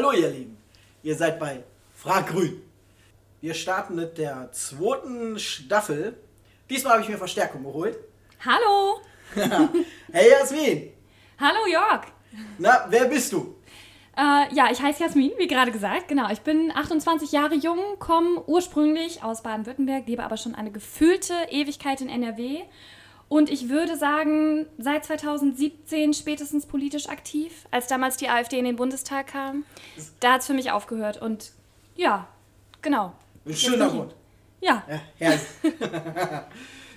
Hallo ihr Lieben, ihr seid bei Frag Grün. Wir starten mit der zweiten Staffel. Diesmal habe ich mir Verstärkung geholt. Hallo! hey Jasmin! Hallo Jörg! Na, wer bist du? Äh, ja, ich heiße Jasmin, wie gerade gesagt. Genau, ich bin 28 Jahre jung, komme ursprünglich aus Baden-Württemberg, lebe aber schon eine gefühlte Ewigkeit in NRW. Und ich würde sagen, seit 2017 spätestens politisch aktiv, als damals die AfD in den Bundestag kam. Da hat es für mich aufgehört. Und ja, genau. Ein schöner Grund. Ja. ja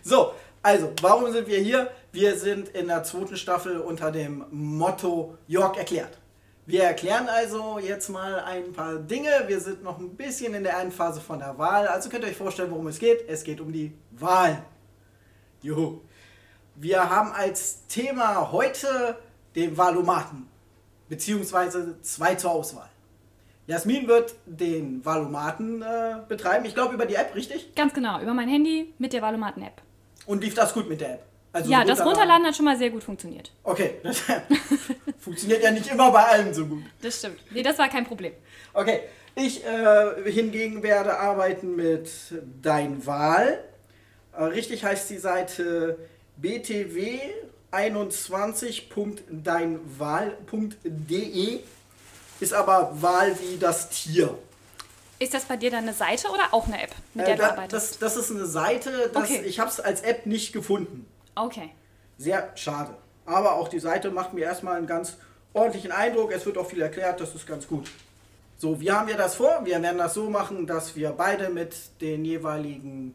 so, also, warum sind wir hier? Wir sind in der zweiten Staffel unter dem Motto York erklärt. Wir erklären also jetzt mal ein paar Dinge. Wir sind noch ein bisschen in der Endphase von der Wahl. Also könnt ihr euch vorstellen, worum es geht. Es geht um die Wahl. Juhu. Wir haben als Thema heute den Wahlomaten, beziehungsweise zwei zur Auswahl. Jasmin wird den Valomaten äh, betreiben. Ich glaube über die App, richtig? Ganz genau, über mein Handy mit der Valomaten-App. Und lief das gut mit der App? Also ja, das Runterladen hat schon mal sehr gut funktioniert. Okay, das funktioniert ja nicht immer bei allen so gut. Das stimmt. Nee, das war kein Problem. Okay, ich äh, hingegen werde arbeiten mit Dein Wahl. Äh, richtig heißt die Seite btw21.deinwahl.de. Ist aber Wahl wie das Tier. Ist das bei dir dann eine Seite oder auch eine App, mit der äh, da, du arbeitest? Das, das ist eine Seite, das, okay. ich habe es als App nicht gefunden. Okay. Sehr schade. Aber auch die Seite macht mir erstmal einen ganz ordentlichen Eindruck. Es wird auch viel erklärt, das ist ganz gut. So, wie haben wir das vor? Wir werden das so machen, dass wir beide mit den jeweiligen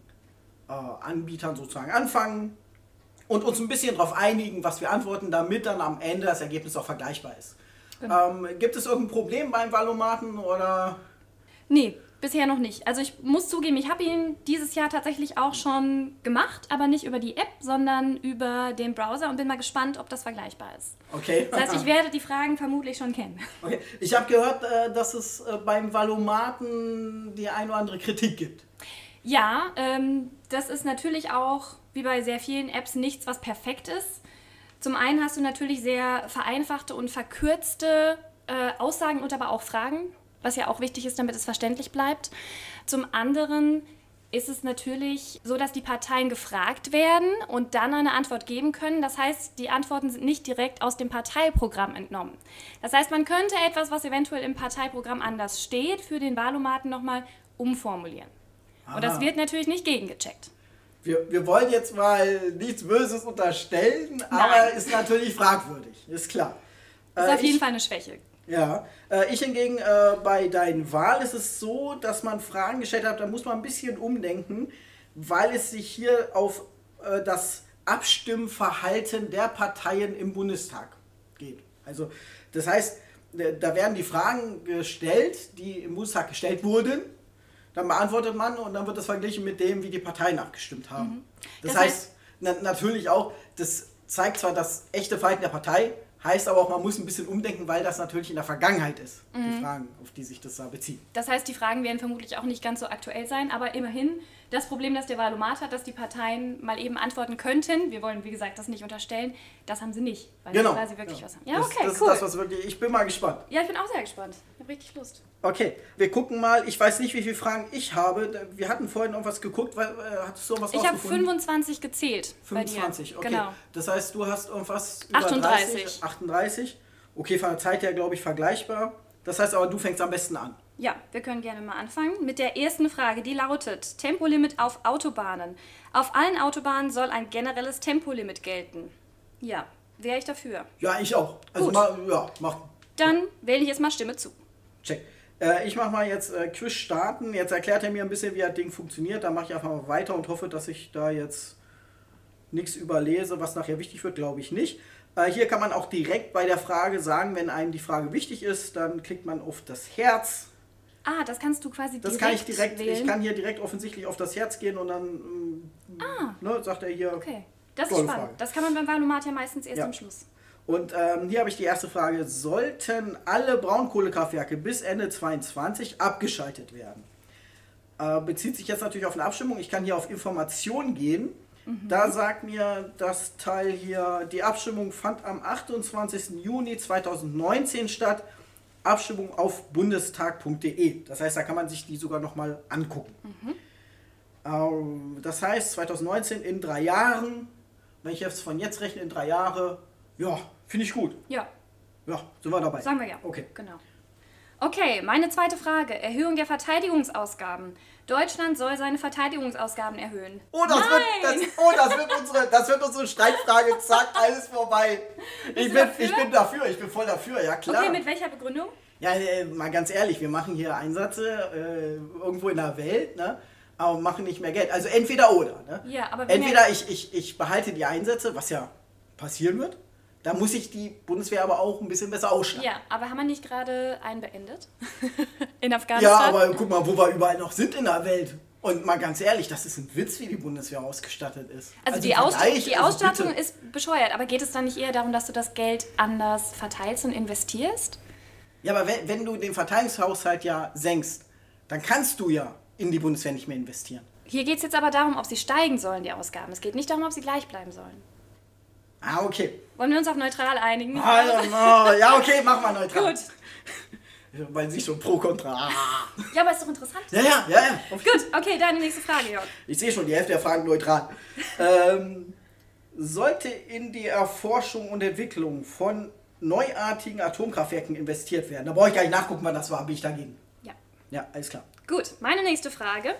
äh, Anbietern sozusagen anfangen und uns ein bisschen darauf einigen, was wir antworten, damit dann am Ende das Ergebnis auch vergleichbar ist. Genau. Ähm, gibt es irgendein Problem beim Valomaten oder? Nee, Bisher noch nicht. Also ich muss zugeben, ich habe ihn dieses Jahr tatsächlich auch schon gemacht, aber nicht über die App, sondern über den Browser und bin mal gespannt, ob das vergleichbar ist. Okay. Das heißt, ich werde die Fragen vermutlich schon kennen. Okay. Ich habe gehört, äh, dass es äh, beim Valomaten die ein oder andere Kritik gibt. Ja, ähm, das ist natürlich auch, wie bei sehr vielen Apps, nichts, was perfekt ist. Zum einen hast du natürlich sehr vereinfachte und verkürzte äh, Aussagen und aber auch Fragen was ja auch wichtig ist, damit es verständlich bleibt. Zum anderen ist es natürlich so, dass die Parteien gefragt werden und dann eine Antwort geben können. Das heißt, die Antworten sind nicht direkt aus dem Parteiprogramm entnommen. Das heißt, man könnte etwas, was eventuell im Parteiprogramm anders steht, für den Wahlomaten nochmal umformulieren. Aha. Und das wird natürlich nicht gegengecheckt. Wir, wir wollen jetzt mal nichts Böses unterstellen, Nein. aber ist natürlich fragwürdig, ist klar. Ist äh, auf jeden ich, Fall eine Schwäche. Ja, äh, ich hingegen äh, bei deinen Wahl ist es so, dass man Fragen gestellt hat, da muss man ein bisschen umdenken, weil es sich hier auf äh, das Abstimmverhalten der Parteien im Bundestag geht. Also das heißt, da werden die Fragen gestellt, die im Bundestag gestellt wurden. Dann beantwortet man und dann wird das verglichen mit dem, wie die Parteien abgestimmt haben. Mhm. Das, das, heißt, heißt na, natürlich auch, das zeigt zwar das echte Verhalten der Partei, Heißt aber auch, man muss ein bisschen umdenken, weil das natürlich in der Vergangenheit ist, mhm. die Fragen, auf die sich das da bezieht. Das heißt, die Fragen werden vermutlich auch nicht ganz so aktuell sein, aber immerhin das Problem, das der Wahlomat hat, dass die Parteien mal eben antworten könnten, wir wollen, wie gesagt, das nicht unterstellen, das haben sie nicht, weil genau. sie quasi wirklich ja. was haben. Ja, okay, das, das cool. Ist das, was wirklich, ich bin mal gespannt. Ja, ich bin auch sehr gespannt. Ich habe richtig Lust. Okay, wir gucken mal. Ich weiß nicht, wie viele Fragen ich habe. Wir hatten vorhin irgendwas geguckt. Weil, äh, hattest du irgendwas Ich habe 25 gezählt. 25, okay. Genau. Das heißt, du hast irgendwas über 38. 30, 38. Okay, von der Zeit her, glaube ich, vergleichbar. Das heißt aber, du fängst am besten an. Ja, wir können gerne mal anfangen mit der ersten Frage, die lautet: Tempolimit auf Autobahnen. Auf allen Autobahnen soll ein generelles Tempolimit gelten. Ja, wäre ich dafür. Ja, ich auch. Also mal, ja, mach. Dann wähle ich jetzt mal Stimme zu. Check. Äh, ich mache mal jetzt äh, Quiz starten. Jetzt erklärt er mir ein bisschen, wie das Ding funktioniert. Dann mache ich einfach mal weiter und hoffe, dass ich da jetzt nichts überlese, was nachher wichtig wird, glaube ich nicht. Äh, hier kann man auch direkt bei der Frage sagen, wenn einem die Frage wichtig ist, dann klickt man auf das Herz. Ah, das kannst du quasi direkt Das kann ich direkt, wählen. ich kann hier direkt offensichtlich auf das Herz gehen und dann ähm, ah, ne, sagt er hier. Okay, das ist spannend. Frage. Das kann man beim Valomat ja meistens erst ja. am Schluss. Und ähm, hier habe ich die erste Frage. Sollten alle Braunkohlekraftwerke bis Ende 2022 abgeschaltet werden? Äh, bezieht sich jetzt natürlich auf eine Abstimmung. Ich kann hier auf Information gehen. Mhm. Da sagt mir das Teil hier, die Abstimmung fand am 28. Juni 2019 statt. Abstimmung auf bundestag.de. Das heißt, da kann man sich die sogar nochmal angucken. Ähm, das heißt, 2019 in drei Jahren, wenn ich jetzt von jetzt rechne, in drei Jahre, ja, finde ich gut. Ja, Ja, sind wir dabei. sagen wir ja. Okay. Genau. Okay, meine zweite Frage. Erhöhung der Verteidigungsausgaben. Deutschland soll seine Verteidigungsausgaben erhöhen. Oh, das wird, das, Nein! oh, das wird unsere, das wird unsere Streitfrage. Zack, alles vorbei. Ich bin, dafür? ich bin dafür, ich bin voll dafür, ja klar. Okay, mit welcher Begründung? Ja, äh, mal ganz ehrlich, wir machen hier Einsätze äh, irgendwo in der Welt, ne? aber machen nicht mehr Geld. Also entweder oder. Ne? Ja, aber Entweder ich, ich, ich behalte die Einsätze, was ja passieren wird. Da muss ich die Bundeswehr aber auch ein bisschen besser ausstatten. Ja, aber haben wir nicht gerade einen beendet? in Ja, Afghanistan? aber guck mal, wo wir überall noch sind in der Welt. Und mal ganz ehrlich, das ist ein Witz, wie die Bundeswehr ausgestattet ist. Also, die, im Ausstattung, Vergleich, die also Ausstattung bitte. ist bescheuert, aber geht es dann nicht eher darum, dass du das Geld anders verteilst und investierst? Ja, aber wenn, wenn du den Verteidigungshaushalt ja senkst, dann kannst du ja in die Bundeswehr nicht mehr investieren. Hier geht es jetzt aber darum, ob sie steigen sollen, die Ausgaben. Es geht nicht darum, ob sie gleich bleiben sollen. Ah, okay. Wollen wir uns auf neutral einigen? Also, no. Ja, okay, mach mal neutral. Gut. Weil sich so pro kontra. Ah. Ja, aber ist doch interessant. Ja, ja, ja, ja. Gut, okay, deine nächste Frage, Jörg. Ich sehe schon, die Hälfte der Fragen neutral. ähm, sollte in die Erforschung und Entwicklung von neuartigen Atomkraftwerken investiert werden? Da brauche ich gar nicht nachgucken, wann das war, bin ich dagegen. Ja. Ja, alles klar. Gut, meine nächste Frage.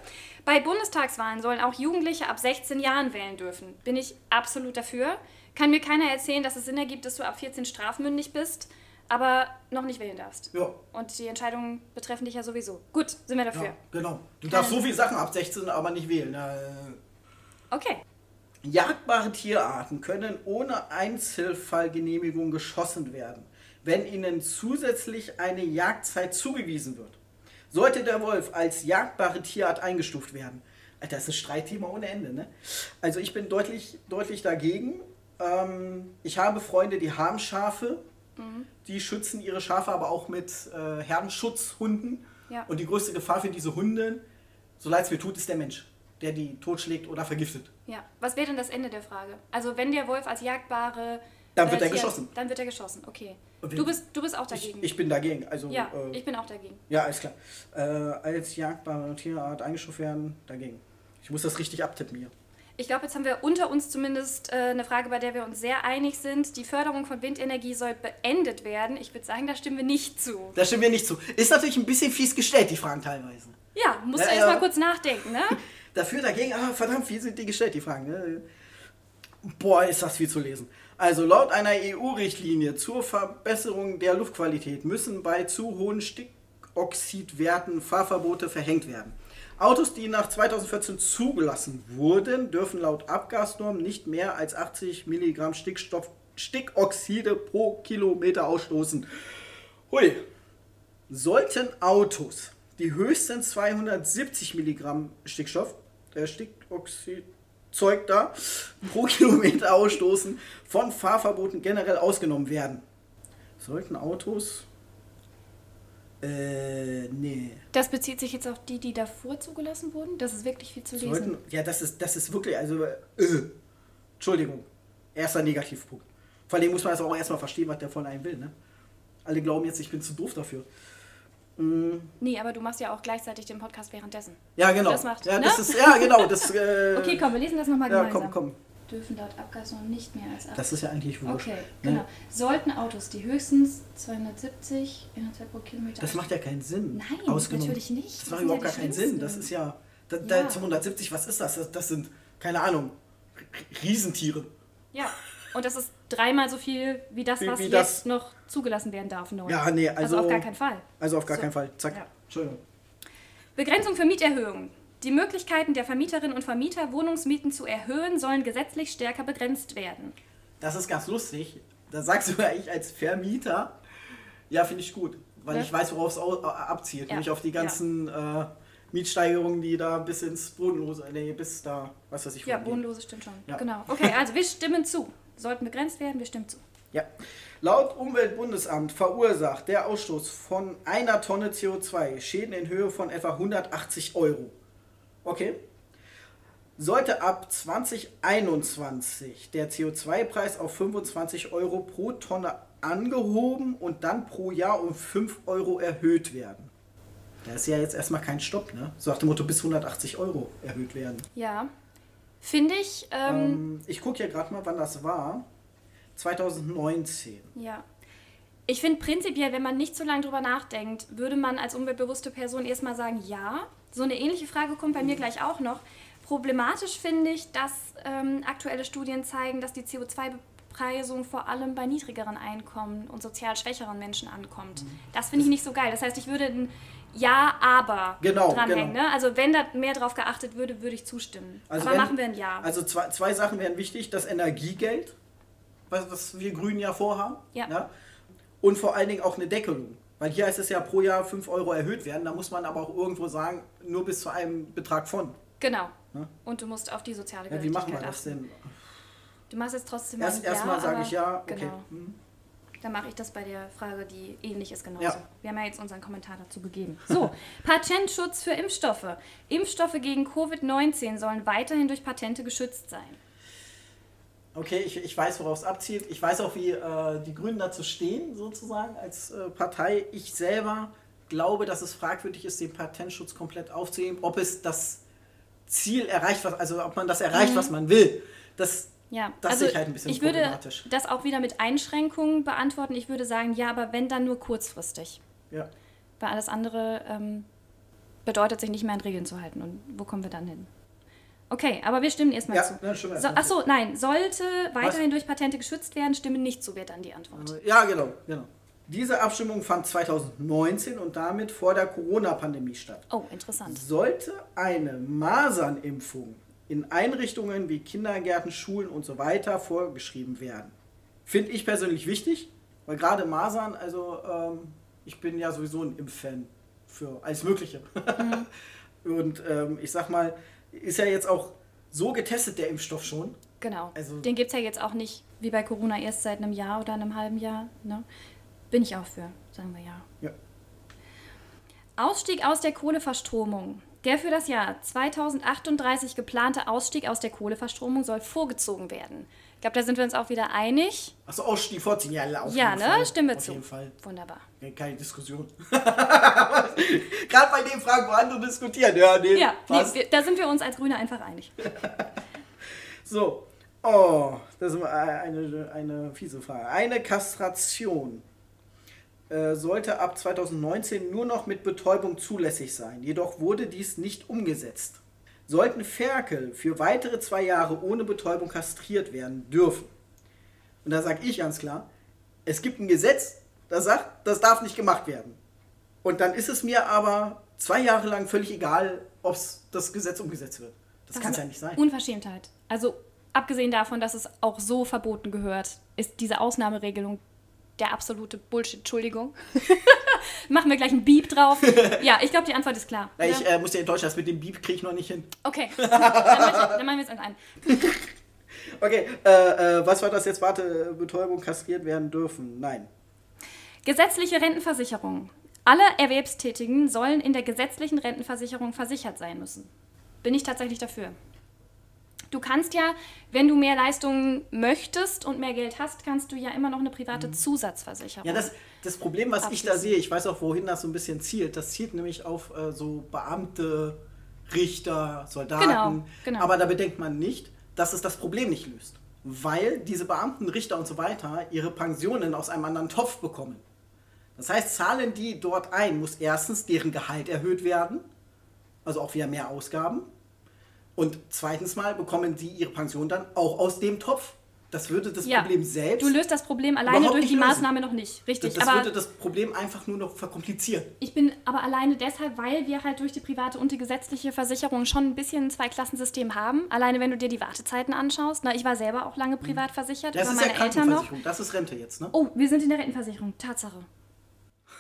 Bei Bundestagswahlen sollen auch Jugendliche ab 16 Jahren wählen dürfen. Bin ich absolut dafür. Kann mir keiner erzählen, dass es Sinn ergibt, dass du ab 14 strafmündig bist, aber noch nicht wählen darfst. Ja. Und die Entscheidungen betreffen dich ja sowieso. Gut, sind wir dafür. Ja, genau. Du darfst so viele Sachen ab 16, aber nicht wählen. Äh, Okay. Jagdbare Tierarten können ohne Einzelfallgenehmigung geschossen werden, wenn ihnen zusätzlich eine Jagdzeit zugewiesen wird. Sollte der Wolf als jagdbare Tierart eingestuft werden, Alter, das ist ein Streitthema ohne Ende, ne? Also ich bin deutlich, deutlich dagegen. Ähm, ich habe Freunde, die haben Schafe, die schützen ihre Schafe aber auch mit äh, Herdenschutzhunden. Ja. Und die größte Gefahr für diese Hunde, so leid es mir tut, ist der Mensch, der die totschlägt oder vergiftet. Ja. Was wäre denn das Ende der Frage? Also wenn der Wolf als jagdbare... Dann wird er Tier- geschossen. Dann wird er geschossen, okay. Du bist, du bist auch Ich, dagegen. ich bin dagegen. Also, ja, äh, ich bin auch dagegen. ja, alles klar. Äh, als jagdbare Tierart eingestuft werden, dagegen. Ich muss das richtig abtippen hier. Ich glaube, jetzt haben wir unter uns zumindest äh, eine Frage, bei der wir uns sehr einig sind. Die Förderung von Windenergie soll beendet werden. Ich würde sagen, da stimmen wir nicht zu. Da stimmen wir nicht zu. Ist natürlich ein bisschen fies gestellt, die Fragen teilweise. Ja, musst Ja, du erst ja. mal kurz nachdenken, ne? Dafür, dagegen, ah, verdammt, fies sind die gestellt, die Fragen. Ne? Boah, ist das viel zu lesen. Also laut einer EU-Richtlinie zur Verbesserung der Luftqualität müssen bei zu hohen Stickoxidwerten Fahrverbote verhängt werden. Autos, die nach 2014 zugelassen wurden, dürfen laut Abgasnorm nicht mehr als 80 Milligramm Stickstoff, Stickoxide pro Kilometer ausstoßen. Hui. Sollten Autos, die höchstens 270 Milligramm Stickstoff, äh, Stickoxidzeug da, pro Kilometer ausstoßen, von Fahrverboten generell ausgenommen werden. Sollten Autos. Äh, nee. Das bezieht sich jetzt auf die, die davor zugelassen wurden. Das ist wirklich viel zu lesen. Sollten, ja, das ist, das ist wirklich, also, äh, Entschuldigung. Erster Negativpunkt. Vor allem muss man das auch erstmal verstehen, was der von einem will, ne? Alle glauben jetzt, ich bin zu doof dafür. Mm, Nee, aber du machst ja auch gleichzeitig den Podcast währenddessen. Ja, genau. Das macht, ja, ne? das ist, ja, genau. Das, äh, Okay, komm, wir lesen das nochmal Ja, gemeinsam. komm, komm. Dürfen laut Abgasnorm nicht mehr als 8. Das ist ja eigentlich wurscht. Okay, ne? genau. Sollten Autos, die höchstens 270 102 pro Kilometer Das macht ja keinen Sinn. Nein, ausgenommen. natürlich nicht. Das macht überhaupt ja gar keinen Sinn. Das ist ja. Da, Ja. da 270, was ist das? das? Das sind, keine Ahnung, Riesentiere. Ja, und das ist dreimal so viel wie das, Wie- was wie jetzt das- noch zugelassen werden darf. Neu. Ja, nee, also- auf gar keinen Fall. Also auf gar So, keinen Fall. Zack. ja. Entschuldigung. Begrenzung für Mieterhöhungen. Die Möglichkeiten der Vermieterinnen und Vermieter, Wohnungsmieten zu erhöhen, sollen gesetzlich stärker begrenzt werden. Das ist ganz lustig. Da sagst sogar ich als Vermieter, ja, finde ich gut. Weil Ja. ich weiß, worauf es äh, abzielt. Ja. Nämlich auf die ganzen äh, Mietsteigerungen, die da bis ins Bodenlose, nee, bis da, was weiß ich, Ja, bodenlose stimmt schon. Ja. Genau. Okay, also wir stimmen zu. Sollten begrenzt werden, wir stimmen zu. Ja. Laut Umweltbundesamt verursacht der Ausstoß von einer Tonne CO2 Schäden in Höhe von etwa 180 Euro. Okay. sollte ab 2021 der CO2-Preis auf 25 Euro pro Tonne angehoben und dann pro Jahr um 5 Euro erhöht werden. Da ist ja jetzt erstmal kein Stopp, ne? So nach dem Motto bis 180 Euro erhöht werden. Ja. Finde ich. Ähm, Ähm, ich gucke ja gerade mal, wann das war. 2019. Ja. Ich finde prinzipiell, wenn man nicht so lange drüber nachdenkt, würde man als umweltbewusste Person erstmal sagen, ja. So eine ähnliche Frage kommt bei mir gleich auch noch. Problematisch finde ich, dass ähm, aktuelle Studien zeigen, dass die CO2-Bepreisung vor allem bei niedrigeren Einkommen und sozial schwächeren Menschen ankommt. Das finde ich nicht so geil. Das heißt, ich würde ein Ja, aber Genau, dranhängen. genau. Ne? Also wenn da mehr drauf geachtet würde, würde ich zustimmen. Also aber wenn- machen wir ein Ja. Also zwei, zwei Sachen wären wichtig. Das Energiegeld, was, was wir Grünen ja vorhaben. Ja. Und vor allen Dingen auch eine Deckelung. Weil hier heißt es ja pro Jahr 5 Euro erhöht werden. Da muss man aber auch irgendwo sagen, nur bis zu einem Betrag von. genau. Ne? Und du musst auf die soziale Ja, wie machen wir Gerechtigkeit das denn? Du machst jetzt trotzdem Erst ein erstmal ja, sage ich ja, okay. Genau. Hm. Dann mache ich das bei der Frage, die ähnlich ist, genauso. Ja. Wir haben ja jetzt unseren Kommentar dazu gegeben. So, Patentschutz für Impfstoffe. Impfstoffe gegen Covid-19 sollen weiterhin durch Patente geschützt sein. Okay, ich, ich weiß, worauf es abzielt. Ich weiß auch, wie äh, die Grünen dazu stehen, sozusagen, als äh, Partei. Ich selber glaube, dass es fragwürdig ist, den Patentschutz komplett aufzuheben, ob es das Ziel erreicht, was, also ob man das erreicht, was man will. Das, Ja, Das also sehe ich halt ein bisschen ich würde problematisch. das auch wieder mit Einschränkungen beantworten. Ich würde sagen, ja, aber wenn dann nur kurzfristig. ja. Weil alles andere ähm, bedeutet, sich nicht mehr an Regeln zu halten. Und wo kommen wir dann hin? Okay, aber wir stimmen erstmal Ja, zu. ja, so, achso, nein, sollte weiterhin durch Patente geschützt werden, stimmen nicht zu, wäre dann die Antwort. Ja, genau, genau. Diese Abstimmung fand 2019 und damit vor der Corona-Pandemie statt. Oh, interessant. Sollte eine Masernimpfung in Einrichtungen wie Kindergärten, Schulen und so weiter vorgeschrieben werden? Finde ich persönlich wichtig, weil gerade Masern, also ähm, ich bin ja sowieso ein Impffan für alles Mögliche. und ähm, ich sag mal, ist ja jetzt auch so getestet, der Impfstoff schon. Genau. Also- Den gibt es ja jetzt auch nicht wie bei Corona erst seit einem Jahr oder einem halben Jahr. Ne? Bin ich auch für, sagen wir ja. Ja. Ausstieg aus der Kohleverstromung. Der für das Jahr 2038 geplante Ausstieg aus der Kohleverstromung soll vorgezogen werden. Ich glaube, da sind wir uns auch wieder einig. Achso, Ausstieg vorziehen, ja, auf ja, ne? Fall. Stimmen wir auf zu. jeden Fall. Wunderbar. Ja, Keine Diskussion. Gerade bei den Fragen, wo andere diskutieren. Ja, nee, Ja, nee, da sind wir uns als Grüne einfach einig. So. Oh, das ist eine, eine fiese Frage. Eine Kastration äh, sollte ab 2019 nur noch mit Betäubung zulässig sein. Jedoch wurde dies nicht umgesetzt. Sollten Ferkel für weitere zwei Jahre ohne Betäubung kastriert werden dürfen. Und da sage ich ganz klar, es gibt ein Gesetz, das sagt, das darf nicht gemacht werden. Und dann ist es mir aber zwei Jahre lang völlig egal, ob das Gesetz umgesetzt wird. Das, kann es ja nicht sein. Unverschämtheit. Also abgesehen davon, dass es auch so verboten gehört, ist diese Ausnahmeregelung der absolute Bullshit. Entschuldigung. Machen wir gleich ein Beep drauf. Ja, ich glaube, die Antwort ist klar. Na, ich oder? äh, muss dir enttäuschen, das mit dem Beep kriege ich noch nicht hin. okay, dann, ich- dann machen wir es ein. Okay, äh, äh, was war das jetzt? Warte, Betäubung kastriert werden dürfen. Nein. Gesetzliche Rentenversicherung. Alle Erwerbstätigen sollen in der gesetzlichen Rentenversicherung versichert sein müssen. Bin ich tatsächlich dafür. Du kannst ja, wenn du mehr Leistungen möchtest und mehr Geld hast, kannst du ja immer noch eine private Zusatzversicherung. Mhm. Ja, das, das Problem, was ich da sehe, ich weiß auch, wohin das so ein bisschen zielt. Das zielt nämlich auf äh, so Beamte, Richter, Soldaten. Genau, genau. Aber da bedenkt man nicht, dass es das Problem nicht löst. Weil diese Beamten, Richter und so weiter ihre Pensionen aus einem anderen Topf bekommen. Das heißt, zahlen die dort ein, muss erstens deren Gehalt erhöht werden, also auch wieder mehr Ausgaben. Und zweitens mal bekommen die ihre Pension dann auch aus dem Topf. Das würde das Ja, Problem selbst. Du löst das Problem alleine durch die lösen. Maßnahme noch nicht. Richtig. Das, das aber würde das Problem einfach nur noch verkomplizieren. ich bin aber alleine deshalb, weil wir halt durch die private und die gesetzliche Versicherung schon ein bisschen ein Zweiklassensystem haben. Alleine wenn du dir die Wartezeiten anschaust. Na, ich war selber auch lange privat versichert, Das über ist ja meine Eltern noch. Das ist Rente jetzt, ne? Oh, wir sind in der Rentenversicherung. Tatsache.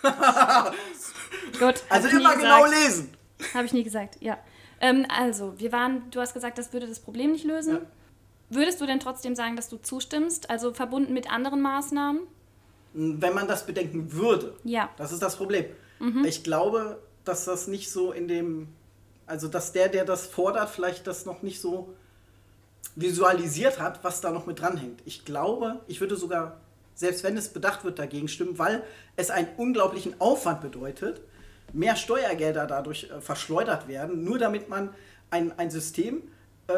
Gut. also immer genau lesen. Habe ich nie gesagt, ja. Ähm, also, wir waren, du hast gesagt, das würde das Problem nicht lösen. Ja. Würdest du denn trotzdem sagen, dass du zustimmst? Also verbunden mit anderen Maßnahmen? Wenn man das bedenken würde, Ja. das ist das Problem. Mhm. Ich glaube, dass das nicht so in dem Also, dass der, der das fordert, vielleicht das noch nicht so visualisiert hat, was da noch mit dranhängt. Ich glaube, ich würde sogar, selbst wenn es bedacht wird, dagegen stimmen, weil es einen unglaublichen Aufwand bedeutet, mehr Steuergelder dadurch äh, verschleudert werden, nur damit man ein, ein System äh,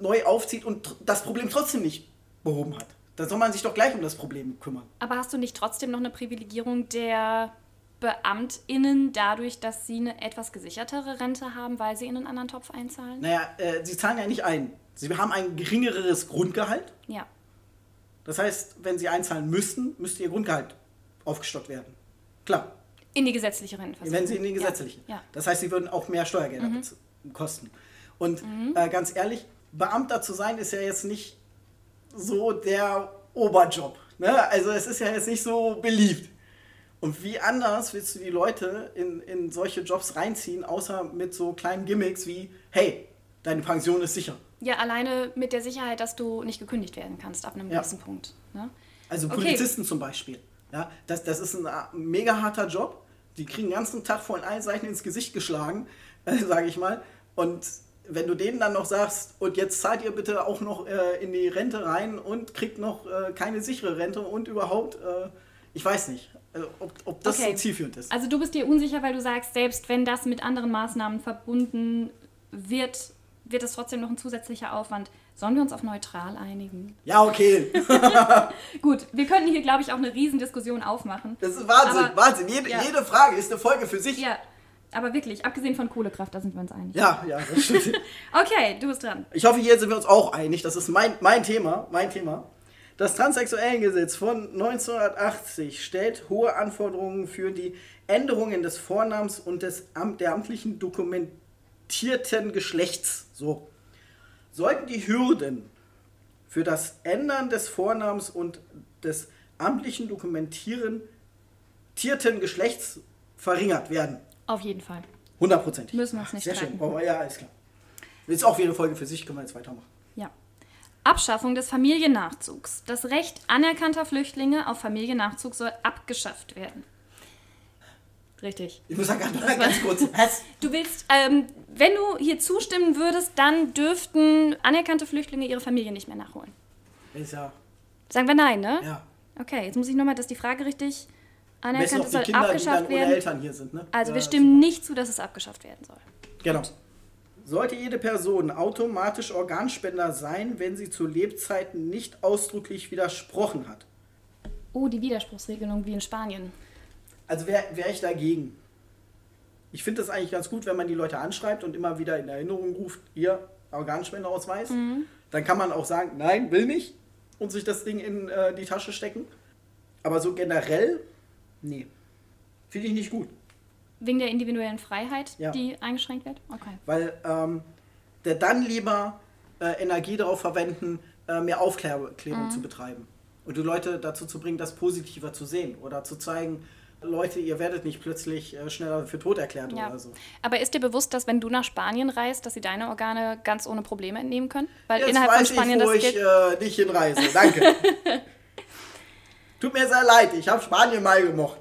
neu aufzieht und das Problem trotzdem nicht behoben hat. Da soll man sich doch gleich um das Problem kümmern. Aber hast du nicht trotzdem noch eine Privilegierung der BeamtInnen dadurch, dass sie eine etwas gesichertere Rente haben, weil sie in einen anderen Topf einzahlen? Naja, äh, sie zahlen ja nicht ein. Sie haben ein geringeres Grundgehalt. Ja. Das heißt, wenn sie einzahlen müssten, müsste ihr Grundgehalt aufgestockt werden. Klar. In die gesetzliche Rentenversicherung. Wenn sie in die gesetzliche. Ja. Das heißt, sie würden auch mehr Steuergelder mhm. kosten. Und mhm. äh, ganz ehrlich, Beamter zu sein ist ja jetzt nicht so der Oberjob. Ne? Also es ist ja jetzt nicht so beliebt. Und wie anders willst du die Leute in, in solche Jobs reinziehen, außer mit so kleinen Gimmicks wie, hey, deine Pension ist sicher. Ja, alleine mit der Sicherheit, dass du nicht gekündigt werden kannst ab einem ja. gewissen Punkt. Ne? Also Polizisten okay. zum Beispiel. Ja, das, das ist ein äh, mega harter Job. Die kriegen den ganzen Tag von allen Seiten ins Gesicht geschlagen, äh, sage ich mal. Und wenn du denen dann noch sagst, und jetzt zahlt ihr bitte auch noch äh, in die Rente rein und kriegt noch äh, keine sichere Rente und überhaupt, äh, ich weiß nicht, also ob, ob das okay. so zielführend ist. Also du bist dir unsicher, weil du sagst, selbst wenn das mit anderen Maßnahmen verbunden wird, wird es trotzdem noch ein zusätzlicher Aufwand. Sollen wir uns auf neutral einigen? Ja, okay. Gut, wir könnten hier, glaube ich, auch eine Riesendiskussion aufmachen. Das ist Wahnsinn, Aber, Wahnsinn. Jede, ja. jede Frage ist eine Folge für sich. Ja, aber wirklich, abgesehen von Kohlekraft, da sind wir uns einig. Ja, ja, das stimmt. okay, du bist dran. Ich hoffe, hier sind wir uns auch einig. Das ist mein, mein Thema, mein Thema. Das Transsexuellengesetz von 1980 stellt hohe Anforderungen für die Änderungen des Vornamens und des der amtlichen dokumentierten Geschlechts. So. Sollten die Hürden für das Ändern des Vornamens und des amtlichen dokumentierten Geschlechts verringert werden. Auf jeden Fall. Hundertprozentig. Müssen wir uns nicht Sehr streiten. schön. Ja, alles klar. Ist auch wieder eine Folge für sich, können wir jetzt weitermachen. Ja. Abschaffung des Familiennachzugs. Das Recht anerkannter Flüchtlinge auf Familiennachzug soll abgeschafft werden. Richtig. Ich muss sagen, ganz, ganz kurz. Was? Du willst, ähm, wenn du hier zustimmen würdest, dann dürften anerkannte Flüchtlinge ihre Familie nicht mehr nachholen. Ist ja. Sagen wir nein, ne? Ja. Okay, jetzt muss ich nochmal, dass die Frage richtig anerkannt, es soll Kinder, abgeschafft werden. Eltern hier sind, ne? Also ja, wir stimmen super. nicht zu, dass es abgeschafft werden soll. Genau. Sollte jede Person automatisch Organspender sein, wenn sie zu Lebzeiten nicht ausdrücklich widersprochen hat? Oh, die Widerspruchsregelung wie in Spanien. Also wäre wär ich dagegen. Ich finde das eigentlich ganz gut, wenn man die Leute anschreibt und immer wieder in Erinnerung ruft, ihr Organspenderausweis. Mhm. Dann kann man auch sagen, nein, will nicht und sich das Ding in äh, die Tasche stecken. Aber so generell Nee. Finde ich nicht gut. Wegen der individuellen Freiheit, ja. die eingeschränkt wird? Okay. Weil ähm, der dann lieber äh, Energie darauf verwenden, äh, mehr Aufklärung mhm. zu betreiben. Und die Leute dazu zu bringen, das positiver zu sehen oder zu zeigen, Leute, ihr werdet nicht plötzlich äh, schneller für tot erklärt ja. oder so. Aber ist dir bewusst, dass wenn du nach Spanien reist, dass sie deine Organe ganz ohne Probleme entnehmen können? Weil Jetzt innerhalb weiß von Spanien ich, wo das ich äh, nicht hinreise. Danke. Tut mir sehr leid, ich habe Spanien mal gemocht.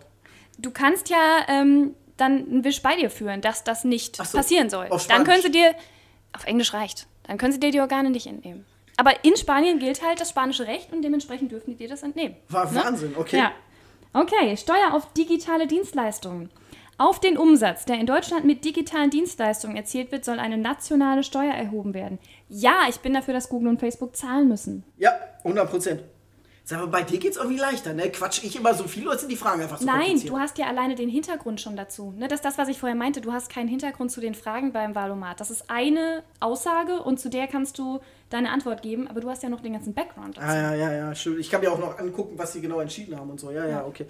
Du kannst ja ähm, dann einen Wisch bei dir führen, dass das nicht so, passieren soll. Dann können sie dir, auf Englisch reicht, dann können sie dir die Organe nicht entnehmen. Aber in Spanien gilt halt das spanische Recht und dementsprechend dürfen die dir das entnehmen. War ne? Wahnsinn, okay. Ja. Okay, Steuer auf digitale Dienstleistungen. Auf den Umsatz, der in Deutschland mit digitalen Dienstleistungen erzielt wird, soll eine nationale Steuer erhoben werden. Ja, ich bin dafür, dass Google und Facebook zahlen müssen. Ja, 100 Prozent. Sag mal, bei dir geht es irgendwie leichter, ne? Quatsch ich immer so viel oder sind die Fragen einfach so Nein, du hast ja alleine den Hintergrund schon dazu. Ne? Das ist das, was ich vorher meinte. Du hast keinen Hintergrund zu den Fragen beim Valomat. Das ist eine Aussage und zu der kannst du deine Antwort geben, aber du hast ja noch den ganzen Background dazu. Ah, ja, ja, ja, schön. Ich kann mir auch noch angucken, was sie genau entschieden haben und so. Ja, ja, ja okay.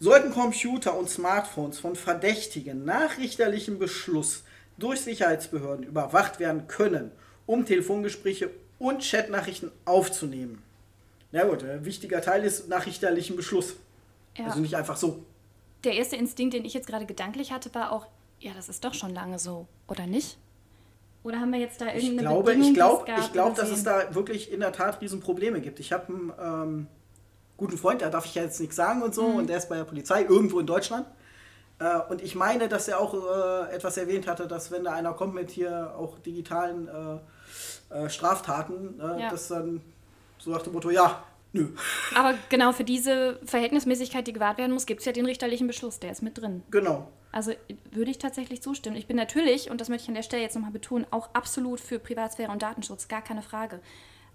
Sollten Computer und Smartphones von Verdächtigen nach richterlichem Beschluss durch Sicherheitsbehörden überwacht werden können, um Telefongespräche und Chatnachrichten aufzunehmen, na gut, ein wichtiger Teil ist nach richterlichem Beschluss. Ja. Also nicht einfach so. Der erste Instinkt, den ich jetzt gerade gedanklich hatte, war auch, ja, das ist doch schon lange so, oder nicht? Oder haben wir jetzt da irgendeine ich glaube, Bedingung, ich glaube, ich glaube, dass es da wirklich in der Tat Riesenprobleme gibt. Ich habe einen ähm, guten Freund, da darf ich ja jetzt nichts sagen und so, mhm. und der ist bei der Polizei irgendwo in Deutschland. Äh, und ich meine, dass er auch äh, etwas erwähnt hatte, dass wenn da einer kommt mit hier auch digitalen äh, äh Straftaten, äh, ja. dass dann so nach dem Motto, ja, nö. Aber genau für diese Verhältnismäßigkeit, die gewahrt werden muss, gibt es ja den richterlichen Beschluss, der ist mit drin. Genau. Also würde ich tatsächlich zustimmen. Ich bin natürlich, und das möchte ich an der Stelle jetzt nochmal betonen, auch absolut für Privatsphäre und Datenschutz, gar keine Frage.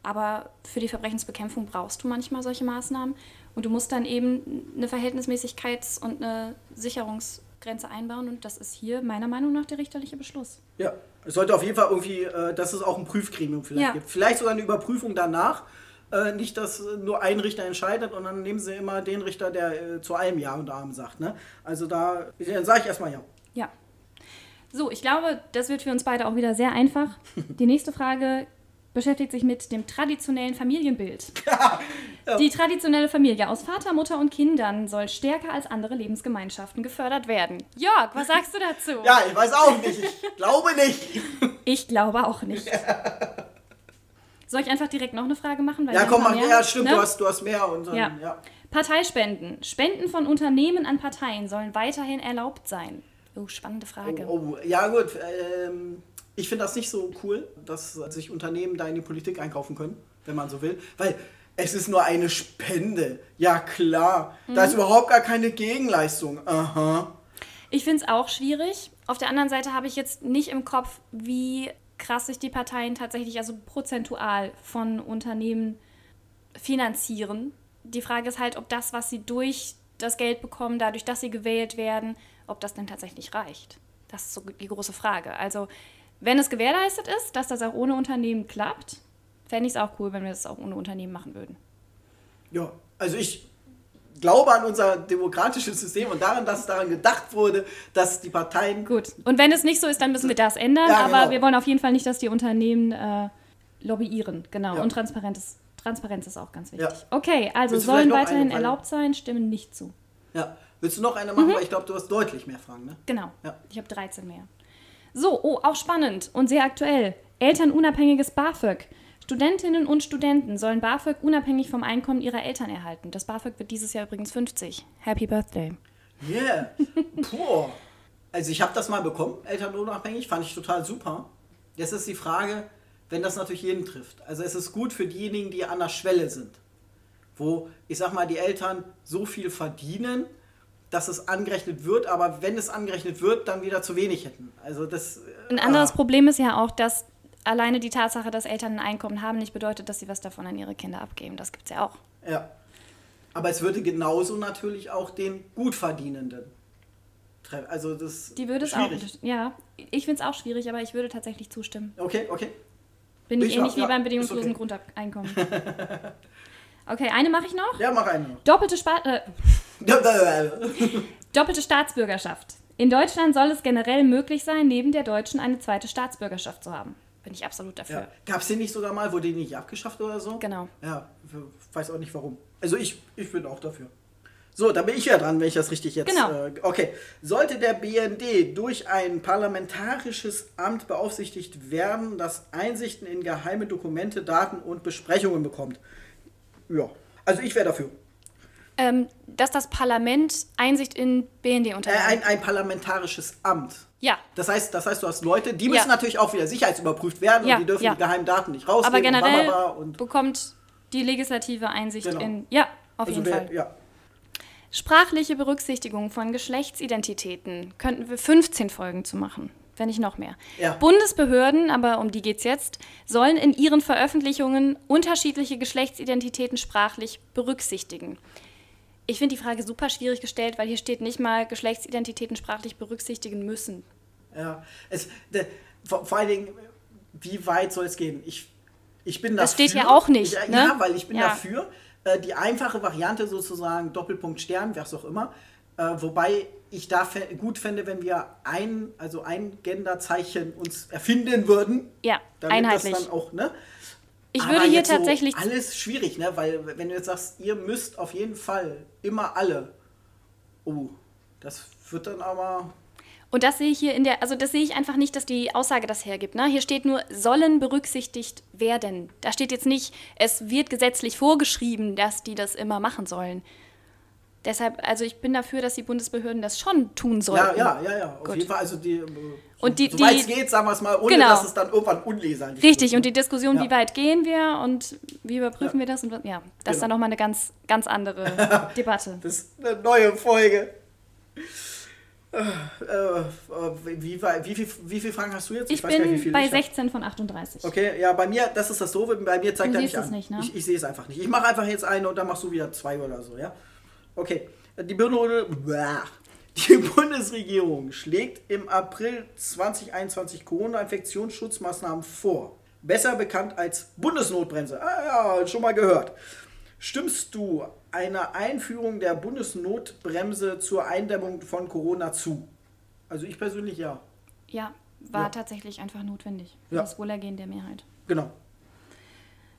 Aber für die Verbrechensbekämpfung brauchst du manchmal solche Maßnahmen. Und du musst dann eben eine Verhältnismäßigkeits- und eine Sicherungsgrenze einbauen. Und das ist hier meiner Meinung nach der richterliche Beschluss. Ja, es sollte auf jeden Fall irgendwie, äh, dass es auch ein Prüfgremium vielleicht ja. gibt. Vielleicht sogar eine Überprüfung danach. Äh, nicht, dass nur ein Richter entscheidet und dann nehmen sie immer den Richter, der äh, zu allem Ja und Amen sagt. Ne? Also da, sage ich erstmal Ja. Ja. So, ich glaube, das wird für uns beide auch wieder sehr einfach. Die nächste Frage beschäftigt sich mit dem traditionellen Familienbild. ja. Die traditionelle Familie aus Vater, Mutter und Kindern soll stärker als andere Lebensgemeinschaften gefördert werden. Jörg, was sagst du dazu? Ja, ich weiß auch nicht. Ich glaube nicht. Ich glaube auch nicht. Soll ich einfach direkt noch eine Frage machen? ja, komm, mach, ja, stimmt, ne? du, hast, du hast mehr. Und dann, ja. ja. Parteispenden. Spenden von Unternehmen an Parteien sollen weiterhin erlaubt sein. Oh, spannende Frage. Oh, oh ja, gut. Ähm, ich finde das nicht so cool, dass sich Unternehmen da in die Politik einkaufen können, wenn man so will. Weil es ist nur eine Spende. Ja, klar. Mhm. Da ist mhm. überhaupt gar keine Gegenleistung. Aha. Ich finde es auch schwierig. Auf der anderen Seite habe ich jetzt nicht im Kopf, wie krass sich die Parteien tatsächlich also prozentual von Unternehmen finanzieren. Die Frage ist halt, ob das, was sie durch das Geld bekommen, dadurch, dass sie gewählt werden, ob das denn tatsächlich reicht. Das ist so die große Frage. Also wenn es gewährleistet ist, dass das auch ohne Unternehmen klappt, fände ich es auch cool, wenn wir das auch ohne Unternehmen machen würden. Ja, also ich glaube an unser demokratisches System und daran, dass daran gedacht wurde, dass die Parteien. Gut. Und wenn es nicht so ist, dann müssen wir das ändern. Ja, genau. Aber wir wollen auf jeden Fall nicht, dass die Unternehmen äh, lobbyieren. Genau. Ja. Und Transparenz ist, Transparenz ist auch ganz wichtig. Ja. Okay, also sollen weiterhin erlaubt sein, stimmen nicht zu. Ja. Willst du noch eine machen? Mhm. Weil ich glaube, du hast deutlich mehr Fragen, ne? Genau. Ja. Ich habe 13 mehr. So, oh, auch spannend und sehr aktuell. Elternunabhängiges BAföG. Studentinnen und Studenten sollen BAföG unabhängig vom Einkommen ihrer Eltern erhalten. Das BAföG wird dieses Jahr übrigens 50. Happy Birthday. Yeah. Puh. Also ich habe das mal bekommen, elternunabhängig, fand ich total super. Jetzt ist die Frage, wenn das natürlich jeden trifft. Also es ist gut für diejenigen, die an der Schwelle sind. Wo, ich sag mal, die Eltern so viel verdienen, dass es angerechnet wird, aber wenn es angerechnet wird, dann wieder zu wenig hätten. Also das. Ein anderes ah. Problem ist ja auch, dass alleine die Tatsache, dass Eltern ein Einkommen haben, nicht bedeutet, dass sie was davon an ihre Kinder abgeben. Das gibt es ja auch. Ja. Aber es würde genauso natürlich auch den Gutverdienenden treffen. Also das Die würde es auch. Ja, ich finde es auch schwierig, aber ich würde tatsächlich zustimmen. Okay, okay. Bin ich, ich ähnlich auch, wie ja, beim bedingungslosen okay. Grundeinkommen. okay, eine mache ich noch. Ja, mach eine noch. Doppelte Spart. Äh, Doppelte Staatsbürgerschaft. In Deutschland soll es generell möglich sein, neben der deutschen eine zweite Staatsbürgerschaft zu haben. Bin ich absolut dafür. Ja. Gab es den nicht sogar mal, wurde die nicht abgeschafft oder so? Genau. Ja, weiß auch nicht warum. Also ich, ich bin auch dafür. So, da bin ich ja dran, wenn ich das richtig jetzt. Genau. Äh, okay. Sollte der BND durch ein parlamentarisches Amt beaufsichtigt werden, das Einsichten in geheime Dokumente, Daten und Besprechungen bekommt? Ja. Also ich wäre dafür. Ähm, dass das Parlament Einsicht in BND unterhält. Äh, ein, ein, parlamentarisches Amt. Ja. Das heißt, das heißt, du hast Leute, die müssen ja. natürlich auch wieder sicherheitsüberprüft werden ja. und die dürfen ja. die geheimen Daten nicht rausgeben. Aber generell und bekommt die Legislative Einsicht genau. in. Ja, auf also jeden wer, Fall. Ja. Sprachliche Berücksichtigung von Geschlechtsidentitäten könnten wir 15 Folgen zu machen wenn nicht noch mehr. Ja. Bundesbehörden, aber um die geht es jetzt, sollen in ihren Veröffentlichungen unterschiedliche Geschlechtsidentitäten sprachlich berücksichtigen. Ich finde die Frage super schwierig gestellt, weil hier steht nicht mal Geschlechtsidentitäten sprachlich berücksichtigen müssen. Ja, es, de, vor, vor, allen Dingen, wie weit soll es gehen? Ich, ich bin dafür. Das steht hier auch nicht. Ich, ne? Ja, weil ich bin ja. dafür. Äh, die einfache Variante sozusagen, Doppelpunkt Stern, was auch immer. Äh, wobei ich da gut fände, wenn wir ein, also ein Genderzeichen uns erfinden würden. Ja, einheitlich. Das dann auch, ne? Ich würde hier tatsächlich. So alles schwierig, ne? Weil, wenn du jetzt sagst, ihr müsst auf jeden Fall immer alle. Oh, das wird dann aber. Und das sehe ich hier in der, also das sehe ich einfach nicht, dass die Aussage das hergibt. Ne? Hier steht nur, sollen berücksichtigt werden. Da steht jetzt nicht, es wird gesetzlich vorgeschrieben, dass die das immer machen sollen. Deshalb, also ich bin dafür, dass die Bundesbehörden das schon tun sollten. Ja, ja, ja, ja. Auf Gut. jeden Fall. Also die, äh, Und die- soweit die- es geht, sagen wir es mal, ohne Genau. dass es dann irgendwann unleserlich Richtig, wird, und die Diskussion, Ja. wie weit gehen wir und wie überprüfen wir das und ja, das ist dann Genau. nochmal eine ganz, ganz andere Debatte. Das ist eine neue Folge. Äh, äh, wie, wie, wie, wie viele Fragen hast du jetzt? Ich weiß gar nicht, wie bin viele bei ich hab. 16 von 38. Okay, ja, bei mir, das ist das Doofe, bei mir zeigt Du er nicht es an. nicht, ne? Ich, ich sehe es einfach nicht. Ich mache einfach jetzt eine und dann machst du wieder zwei oder so, ja? Okay. Die, die Bundesregierung schlägt im April 2021 Corona-Infektionsschutzmaßnahmen vor. Besser bekannt als Bundesnotbremse. Ah ja, schon mal gehört. Stimmst du einer Einführung der Bundesnotbremse zur Eindämmung von Corona zu? Also ich persönlich ja. Ja, war Ja. tatsächlich einfach notwendig. Für Ja. das Wohlergehen der Mehrheit. Genau.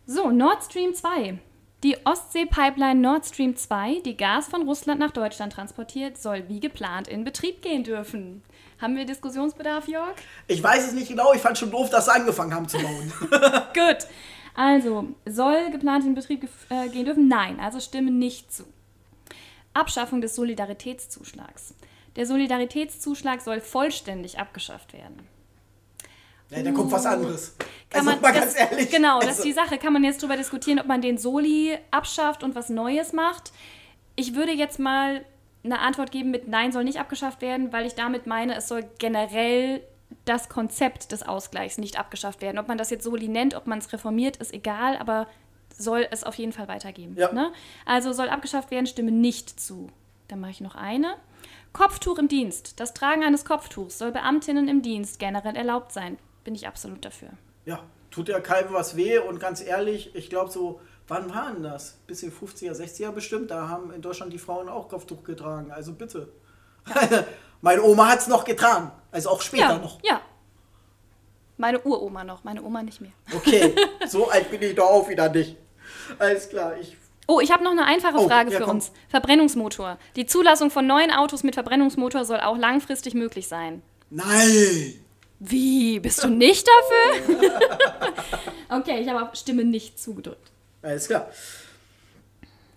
So, Nord Stream 2. Die Ostsee-Pipeline Nord Stream 2, die Gas von Russland nach Deutschland transportiert, soll wie geplant in Betrieb gehen dürfen. Haben wir Diskussionsbedarf, Jörg? Ich weiß es nicht genau, ich fand schon doof, dass sie angefangen haben zu bauen. Gut. Also, soll geplant in Betrieb äh, gehen dürfen? Nein, also stimme nicht zu. Abschaffung des Solidaritätszuschlags. Der Solidaritätszuschlag soll vollständig abgeschafft werden. Ja, da kommt was anderes. Kann also man, mal das, ganz ehrlich. Genau, das also, ist die Sache. Kann man jetzt darüber diskutieren, ob man den Soli abschafft und was Neues macht. Ich würde jetzt mal eine Antwort geben mit Nein, soll nicht abgeschafft werden, weil ich damit meine, es soll generell das Konzept des Ausgleichs nicht abgeschafft werden. Ob man das jetzt Soli nennt, ob man es reformiert, ist egal, aber soll es auf jeden Fall weitergeben. Ja. Ne? Also soll abgeschafft werden, stimme nicht zu. Dann mache ich noch eine. Kopftuch im Dienst. Das Tragen eines Kopftuchs soll Beamtinnen im Dienst generell erlaubt sein. Bin ich absolut dafür. Ja, tut ja keinem was weh und ganz ehrlich, ich glaube so, wann waren das? Bisschen 50er, 60er bestimmt, da haben in Deutschland die Frauen auch Kopftuch getragen, also bitte. Meine Oma hat es noch getragen, also auch später ja, noch. Ja. Meine Uroma noch, meine Oma nicht mehr. Okay, so alt bin ich doch auch wieder nicht. Alles klar, ich Oh, ich habe noch eine einfache Oh, Frage ja, für komm. uns. Verbrennungsmotor. Die Zulassung von neuen Autos mit Verbrennungsmotor soll auch langfristig möglich sein. Nein! Wie? Bist du nicht dafür? okay, ich habe auf Stimme nicht zugedrückt. Alles klar.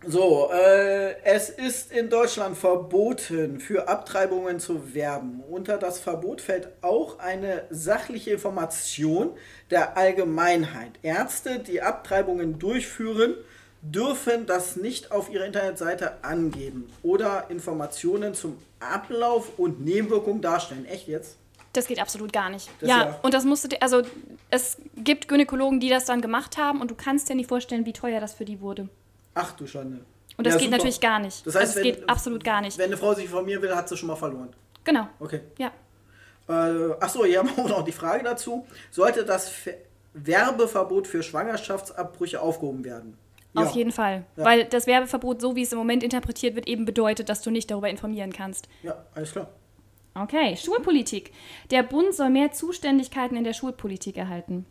So, äh, es ist in Deutschland verboten, für Abtreibungen zu werben. Unter das Verbot fällt auch eine sachliche Information der Allgemeinheit. Ärzte, die Abtreibungen durchführen, dürfen das nicht auf ihrer Internetseite angeben oder Informationen zum Ablauf und Nebenwirkungen darstellen. Echt jetzt? Das geht absolut gar nicht. Das ja, ja. und das musst du dir, also es gibt Gynäkologen, die das dann gemacht haben und du kannst dir nicht vorstellen, wie teuer das für die wurde. Ach du Schande. Und das Ja, geht super. natürlich gar nicht. Das heißt, also es wenn- geht absolut gar nicht. Wenn eine Frau sich informieren will, hat sie schon mal verloren. Genau. Okay. Ja. Äh, achso, hier haben wir auch noch die Frage dazu. Sollte das Ver Werbeverbot für Schwangerschaftsabbrüche aufgehoben werden? Auf jeden Fall. Ja. Weil das Werbeverbot, so wie es im Moment interpretiert wird, eben bedeutet, dass du nicht darüber informieren kannst. Ja, alles klar. Okay, Schulpolitik. Der Bund soll mehr Zuständigkeiten in der Schulpolitik erhalten.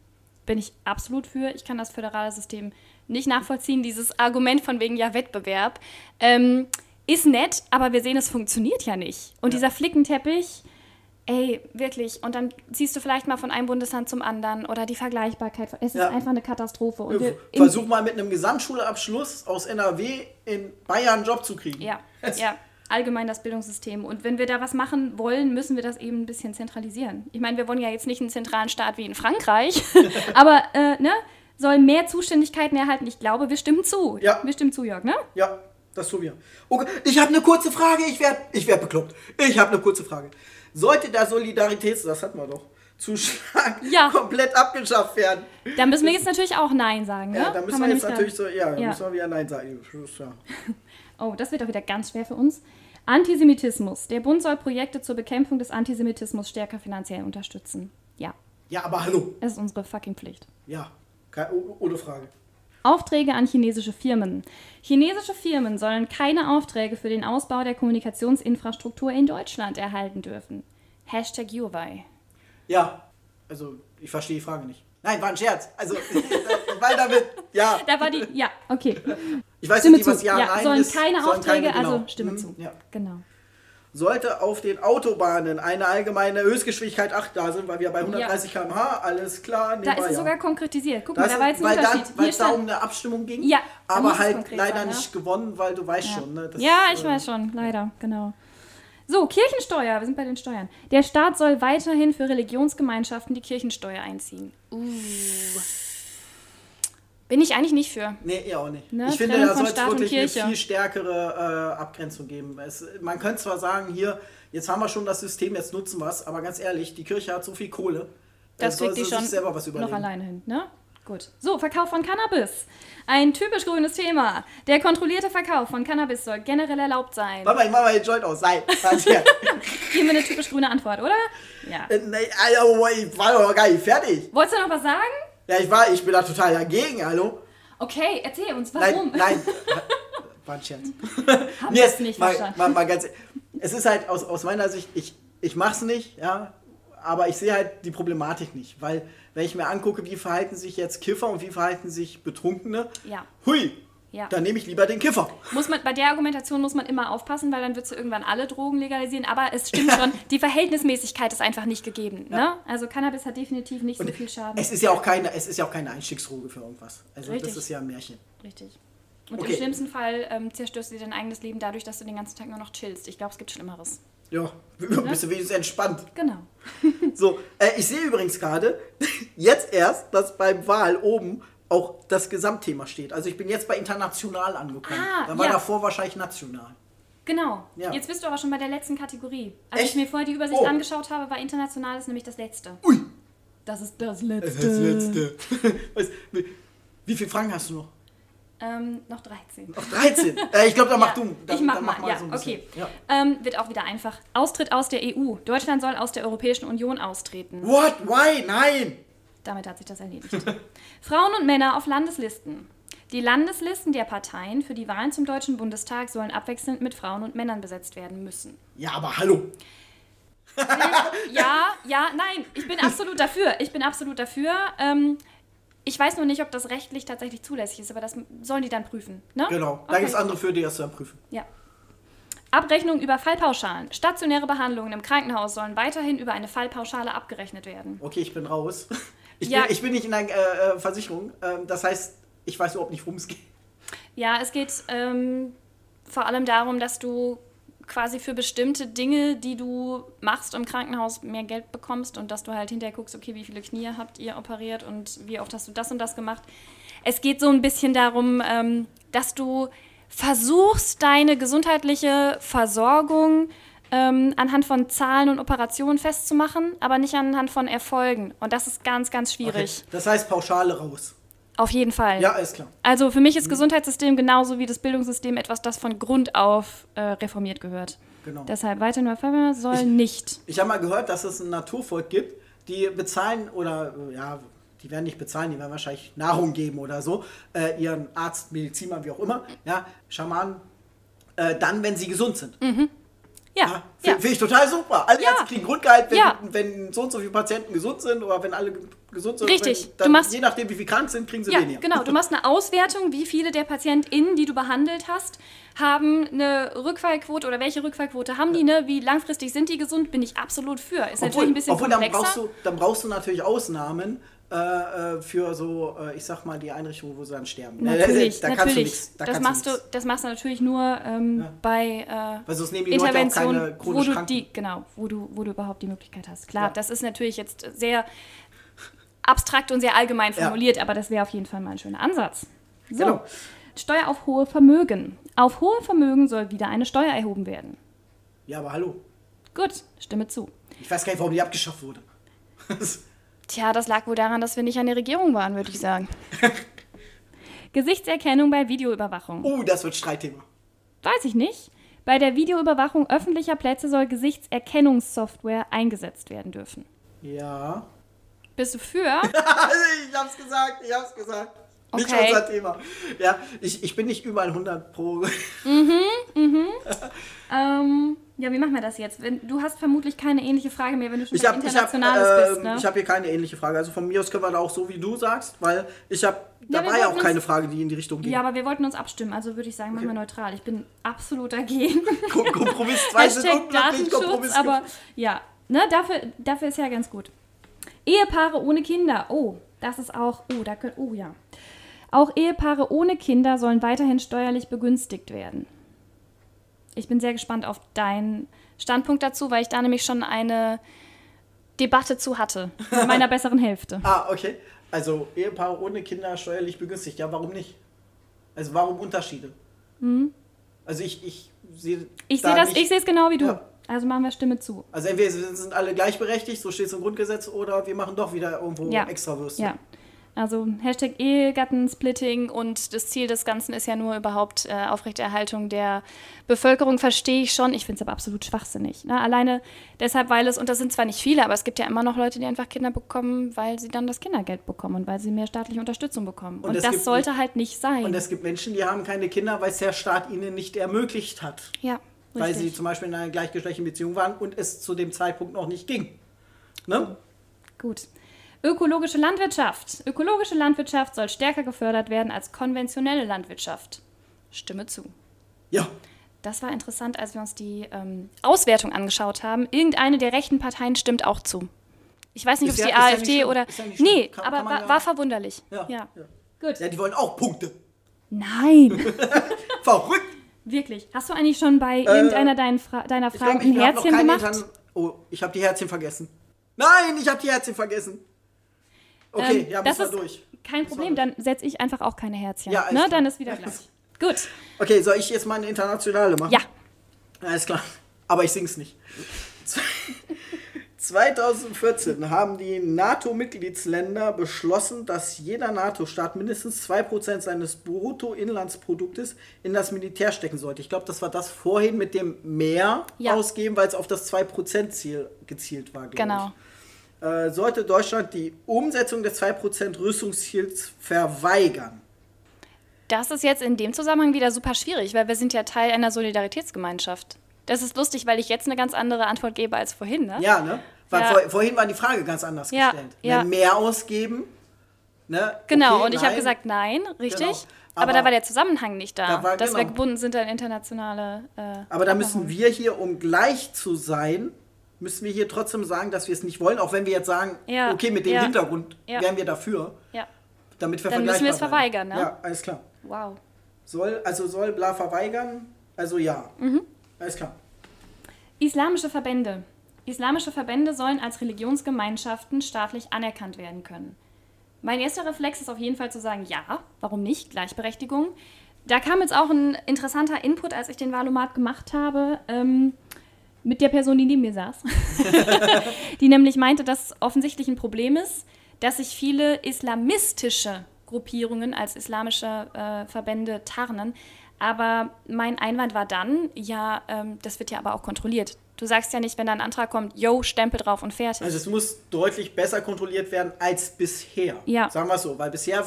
Bin ich absolut für. Ich kann das föderale System nicht nachvollziehen. Dieses Argument von wegen ja Wettbewerb ähm, ist nett, aber wir sehen, es funktioniert ja nicht. Und Ja. dieser Flickenteppich, ey, wirklich. Und dann ziehst du vielleicht mal von einem Bundesland zum anderen oder die Vergleichbarkeit. Es ist Ja. einfach eine Katastrophe. Und Versuch mal mit einem Gesamtschulabschluss aus NRW in Bayern einen Job zu kriegen. Ja, ja, allgemein das Bildungssystem. Und wenn wir da was machen wollen, müssen wir das eben ein bisschen zentralisieren. Ich meine, wir wollen ja jetzt nicht einen zentralen Staat wie in Frankreich, aber äh, ne, sollen mehr Zuständigkeiten erhalten. Ich glaube, wir stimmen zu. Ja. Wir stimmen zu, Jörg, ne? Ja, das tun wir. Okay, ich habe eine kurze Frage. Ich werde ich werd bekloppt. Ich habe eine kurze Frage. Sollte der Solidaritäts... Das hatten wir doch. Zuschlag Ja. komplett abgeschafft werden. Da müssen wir jetzt natürlich auch Nein sagen, ne? Ja, da müssen man wir jetzt natürlich so... Ja, da Ja. müssen wir wieder Nein sagen. Ja. Oh, das wird auch wieder ganz schwer für uns. Antisemitismus. Der Bund soll Projekte zur Bekämpfung des Antisemitismus stärker finanziell unterstützen. Ja, ja, aber hallo. es ist unsere fucking Pflicht. Ja, keine, oh- ohne Frage. Aufträge an chinesische Firmen. Chinesische Firmen sollen keine Aufträge für den Ausbau der Kommunikationsinfrastruktur in Deutschland erhalten dürfen. Hashtag Huawei. Ja, also ich verstehe die Frage nicht. Nein, war ein Scherz. Also, weil damit, ja. Da war die, ja, okay. Ich weiß Stimme nicht, zu. was ja, ja, nein sollen ist. keine sollen Aufträge, keine, genau. also Stimme Hm, zu. Ja. Genau. sollte auf den Autobahnen eine allgemeine Höchstgeschwindigkeit 8 da sind, weil wir bei 130 km/h, alles klar. Da ist es ja. sogar konkretisiert. Guck Das mal, da war jetzt ein weil Unterschied. weil es da um eine Abstimmung ging, Ja, aber halt leider sein, ja. nicht gewonnen, weil du weißt Ja. schon. Ne, ja, ich äh, weiß schon, leider, genau. So, Kirchensteuer, wir sind bei den Steuern. Der Staat soll weiterhin für Religionsgemeinschaften die Kirchensteuer einziehen. Uh. Bin ich eigentlich nicht für. Nee, ihr auch nicht. Ne, Ich finde, da von soll es wirklich eine viel stärkere äh, Abgrenzung geben. Es, man könnte zwar sagen, hier, jetzt haben wir schon das System, jetzt nutzen wir es, aber ganz ehrlich, die Kirche hat so viel Kohle. Das kriegt die schon sich selber was noch überlegen. alleine hin, ne? Gut. So, Verkauf von Cannabis. Ein typisch grünes Thema. Der kontrollierte Verkauf von Cannabis soll generell erlaubt sein. Warte mal, ich mach mal den Joint aus. Her. Geben wir eine typisch grüne Antwort, oder? Ja. Äh, nee, Alter, ich war doch gar nicht fertig. Wolltest du noch was sagen? Ja, ich war, ich bin da total dagegen, hallo. Okay, erzähl uns, Nein, warum? nein. War ein Scherz. Haben Nee, es nicht mal, verstanden. mal, mal ganz, es ist halt aus, aus meiner Sicht, ich, ich mach's nicht, ja, aber ich sehe halt die Problematik nicht, weil wenn ich mir angucke, wie verhalten sich jetzt Kiffer und wie verhalten sich Betrunkene, Ja. hui, Ja. dann nehme ich lieber den Kiffer. Muss man, bei der Argumentation muss man immer aufpassen, weil dann wird sie irgendwann alle Drogen legalisieren. Aber es stimmt schon, die Verhältnismäßigkeit ist einfach nicht gegeben. Ne? Also Cannabis hat definitiv nicht so viel Schaden. Es ist ja auch keine, es ist ja auch keine Einstiegsdroge für irgendwas. Also Richtig. das ist ja ein Märchen. Richtig. Und Okay. im schlimmsten Fall ähm, zerstörst du dir dein eigenes Leben dadurch, dass du den ganzen Tag nur noch chillst. Ich glaube, es gibt Schlimmeres. Ja, bist du wenigstens entspannt. Genau. So, äh, ich sehe übrigens gerade, jetzt erst, dass beim Wahl oben auch das Gesamtthema steht. Also ich bin jetzt bei international angekommen. Ah, da war ja. davor wahrscheinlich national. Genau. Ja. Jetzt bist du aber schon bei der letzten Kategorie. Als Echt? ich mir vorher die Übersicht Oh. angeschaut habe, war international ist nämlich das letzte. Ui, Das ist das das letzte. ist das letzte. Wie, viele Fragen hast du noch? Ähm, noch 13. Noch 13. äh, ich glaube, dann mach Ja, du. Dann, ich mach dann mal, ja, so okay. Ja. Ähm, wird auch wieder einfach. Austritt aus der EU. Deutschland soll aus der Europäischen Union austreten. What? Why? Nein! Damit hat sich das erledigt. Frauen und Männer auf Landeslisten. Die Landeslisten der Parteien für die Wahlen zum Deutschen Bundestag sollen abwechselnd mit Frauen und Männern besetzt werden müssen. Ja, aber hallo. Ja, ja, nein, ich bin absolut dafür. Ich bin absolut dafür. Ähm, ich weiß nur nicht, ob das rechtlich tatsächlich zulässig ist, aber das sollen die dann prüfen. Ne? Genau. Da Okay. gibt es andere für, die das dann prüfen. Ja. Abrechnung über Fallpauschalen. Stationäre Behandlungen im Krankenhaus sollen weiterhin über eine Fallpauschale abgerechnet werden. Okay, ich bin raus. Ich, Ja. bin, ich bin nicht in einer äh, äh, Versicherung. Ähm, das heißt, ich weiß überhaupt nicht, worum es geht. Ja, es geht ähm, vor allem darum, dass du quasi für bestimmte Dinge, die du machst im Krankenhaus, mehr Geld bekommst und dass du halt hinterher guckst, okay, wie viele Knie habt ihr operiert und wie oft hast du das und das gemacht. Es geht so ein bisschen darum, ähm, dass du versuchst, deine gesundheitliche Versorgung ähm, anhand von Zahlen und Operationen festzumachen, aber nicht anhand von Erfolgen. Und das ist ganz, ganz schwierig. Okay. Das heißt, Pauschale raus. Auf jeden Fall. Ja, ist klar. Also für mich ist Gesundheitssystem genauso wie das Bildungssystem etwas, das von Grund auf äh, reformiert gehört. Genau. Deshalb weiter nur soll nicht. Ich habe mal gehört, dass es ein Naturvolk gibt, die bezahlen oder ja, die werden nicht bezahlen, die werden wahrscheinlich Nahrung geben oder so, äh, ihren Arzt, Mediziner, wie auch immer, ja, Schamanen, äh, dann, wenn sie gesund sind. Ja, Ja, ja. Finde find ich total super. Alle Ja. Ärzte kriegen Grundgehalt, wenn, Ja. wenn so und so viele Patienten gesund sind oder wenn alle ge- gesund sind. Richtig. Wenn, Du dann, machst- je nachdem, wie viel krank sind, kriegen sie Ja, weniger. genau. Du machst eine Auswertung, wie viele der PatientInnen, die du behandelt hast, haben eine Rückfallquote oder welche Rückfallquote haben die, ne? Wie langfristig sind die gesund? Bin ich absolut für. Ist natürlich ein bisschen obwohl dann, komplexer. brauchst du, dann brauchst du natürlich Ausnahmen äh, äh, für so, äh, ich sag mal, die Einrichtungen, wo sie dann sterben. Natürlich, da, da natürlich. nix, da das, machst du nix. das machst du natürlich nur ähm, Ja. bei äh, Weil sonst nehmen die Leute auch Intervention, keine wo du die, genau, wo du, wo du überhaupt die Möglichkeit hast. Klar, Ja. das ist natürlich jetzt sehr abstrakt und sehr allgemein Ja. formuliert, aber das wäre auf jeden Fall mal ein schöner Ansatz. So, Genau. Steuer auf hohe Vermögen. Auf hohe Vermögen soll wieder eine Steuer erhoben werden. Ja, aber hallo. Gut, stimme zu. Ich weiß gar nicht, warum die abgeschafft wurde. Tja, das lag wohl daran, dass wir nicht an der Regierung waren, würde ich sagen. Gesichtserkennung bei Videoüberwachung. oh, das wird Streitthema. Weiß ich nicht. Bei der Videoüberwachung öffentlicher Plätze soll Gesichtserkennungssoftware eingesetzt werden dürfen. Ja. Bist du für? ich hab's gesagt, ich hab's gesagt. Nicht Okay. unser Thema. Ja, ich, ich bin nicht überall 100 pro. Ähm, ja, wie machen wir das jetzt? Du hast vermutlich keine ähnliche Frage mehr, wenn du schon Ich bei habe ich hab, Internationales ähm, bist, ne? ich hab hier keine ähnliche Frage. Also von mir aus können wir da auch so, wie du sagst, weil ich habe, Ja, ja auch wollten keine uns- Frage, die in die Richtung ging. ja, aber wir wollten uns abstimmen, also würde ich sagen, machen wir neutral. Ich bin absolut dagegen. Kom Kompromiss, zwei unglaublich Datenschutz, Kompromiss. aber ja, ne, dafür, dafür ist ja ganz gut. Ehepaare ohne Kinder. Oh, das ist auch, oh, da können, oh ja. Auch Ehepaare ohne Kinder sollen weiterhin steuerlich begünstigt werden. Ich bin sehr gespannt auf deinen Standpunkt dazu, weil ich da nämlich schon eine Debatte zu hatte mit meiner besseren Hälfte. Ah, okay. Also Ehepaare ohne Kinder steuerlich begünstigt. Ja, warum nicht? Also warum Unterschiede? Also ich, ich sehe Mhm. Ich da sehe das, nicht- ich sehe es genau wie du. Ja. Also machen wir Stimme zu. Also entweder sind sind alle gleichberechtigt, so steht es im Grundgesetz, oder wir machen doch wieder irgendwo Ja. extra Würste. Ja. Also Hashtag Ehegattensplitting und das Ziel des Ganzen ist ja nur überhaupt äh, Aufrechterhaltung der Bevölkerung, verstehe ich schon. Ich finde es aber absolut schwachsinnig. Ne? Alleine deshalb, weil es, und das sind zwar nicht viele, aber es gibt ja immer noch Leute, die einfach Kinder bekommen, weil sie dann das Kindergeld bekommen und weil sie mehr staatliche Unterstützung bekommen. Und, es das sollte halt nicht sein. Und es gibt Menschen, die haben keine Kinder, weil es der Staat ihnen nicht ermöglicht hat. ja, Weil sie richtig. zum Beispiel in einer gleichgeschlechtlichen Beziehung waren und es zu dem Zeitpunkt noch nicht ging. Ne? Gut. Ökologische Landwirtschaft. Ökologische Landwirtschaft soll stärker gefördert werden als konventionelle Landwirtschaft. Stimme zu. Ja. Das war interessant, als wir uns die ähm, Auswertung angeschaut haben. Irgendeine der rechten Parteien stimmt auch zu. Ich weiß nicht, ob es die ja- ja AfD schlimm. oder. Ja nee, Kann- aber kann war, ja- war verwunderlich. Ja. ja. ja. Gut. Ja, die wollen auch Punkte. Nein, Verrückt! wirklich. Hast du eigentlich schon bei irgendeiner dein Fra deiner Äh, Fragen glaube, ich ein Herzchen gemacht? Intern Oh, ich habe die Herzchen vergessen. Nein, ich habe die Herzchen vergessen. Okay, Ähm, ja, das ist durch. Kein Problem, dann setze ich einfach auch keine Herzchen. Ja, ne? Dann ist wieder gleich. Gut. Okay, soll ich jetzt mal eine internationale machen? Ja. Alles klar. Aber ich sing's nicht. 2014 haben die NATO-Mitgliedsländer beschlossen, dass jeder NATO-Staat mindestens 2% seines Bruttoinlandsproduktes in das Militär stecken sollte. Ich glaube, das war das vorhin mit dem mehr Ja. ausgeben, weil es auf das 2%-Ziel gezielt war, glaube Genau. ich. Äh, sollte Deutschland die Umsetzung des 2% Rüstungsziels verweigern? Das ist jetzt in dem Zusammenhang wieder super schwierig, weil wir sind ja Teil einer Solidaritätsgemeinschaft. Das ist lustig, weil ich jetzt eine ganz andere Antwort gebe als vorhin, ne? Ja, ne? Weil Ja. vor, vorhin war die Frage ganz anders Ja, gestellt. ja. Ne, Mehr ausgeben. Ne? Genau, Okay, und ich habe gesagt nein, richtig. Genau. Aber, Aber- da war der Zusammenhang nicht da, Da war- dass wir genau. gebunden sind an internationale. Äh, Aber da müssen wir hier, um gleich zu sein, müssen wir hier trotzdem sagen, dass wir es nicht wollen, auch wenn wir jetzt sagen, Ja, okay, mit dem ja, Hintergrund ja. wären wir dafür, Ja, damit wir Dann müssen wir es verweigern, ne? Ja, alles klar. wow. Soll, also soll bla verweigern, also ja. Mhm. Alles klar. Islamische Verbände. Islamische Verbände sollen als Religionsgemeinschaften staatlich anerkannt werden können. Mein erster Reflex ist auf jeden Fall zu sagen, ja, warum nicht? Gleichberechtigung. Da kam jetzt auch ein interessanter Input, als ich den Valomat gemacht habe, ähm, mit der Person, die neben mir saß. die nämlich meinte, dass offensichtlich ein Problem ist, dass sich viele islamistische Gruppierungen als islamische äh, Verbände tarnen. Aber mein Einwand war dann, ja, ähm, das wird ja aber auch kontrolliert. Du sagst ja nicht, wenn da ein Antrag kommt, yo, Stempel drauf und fertig. Also es muss deutlich besser kontrolliert werden als bisher. Ja. Sagen wir es so, weil bisher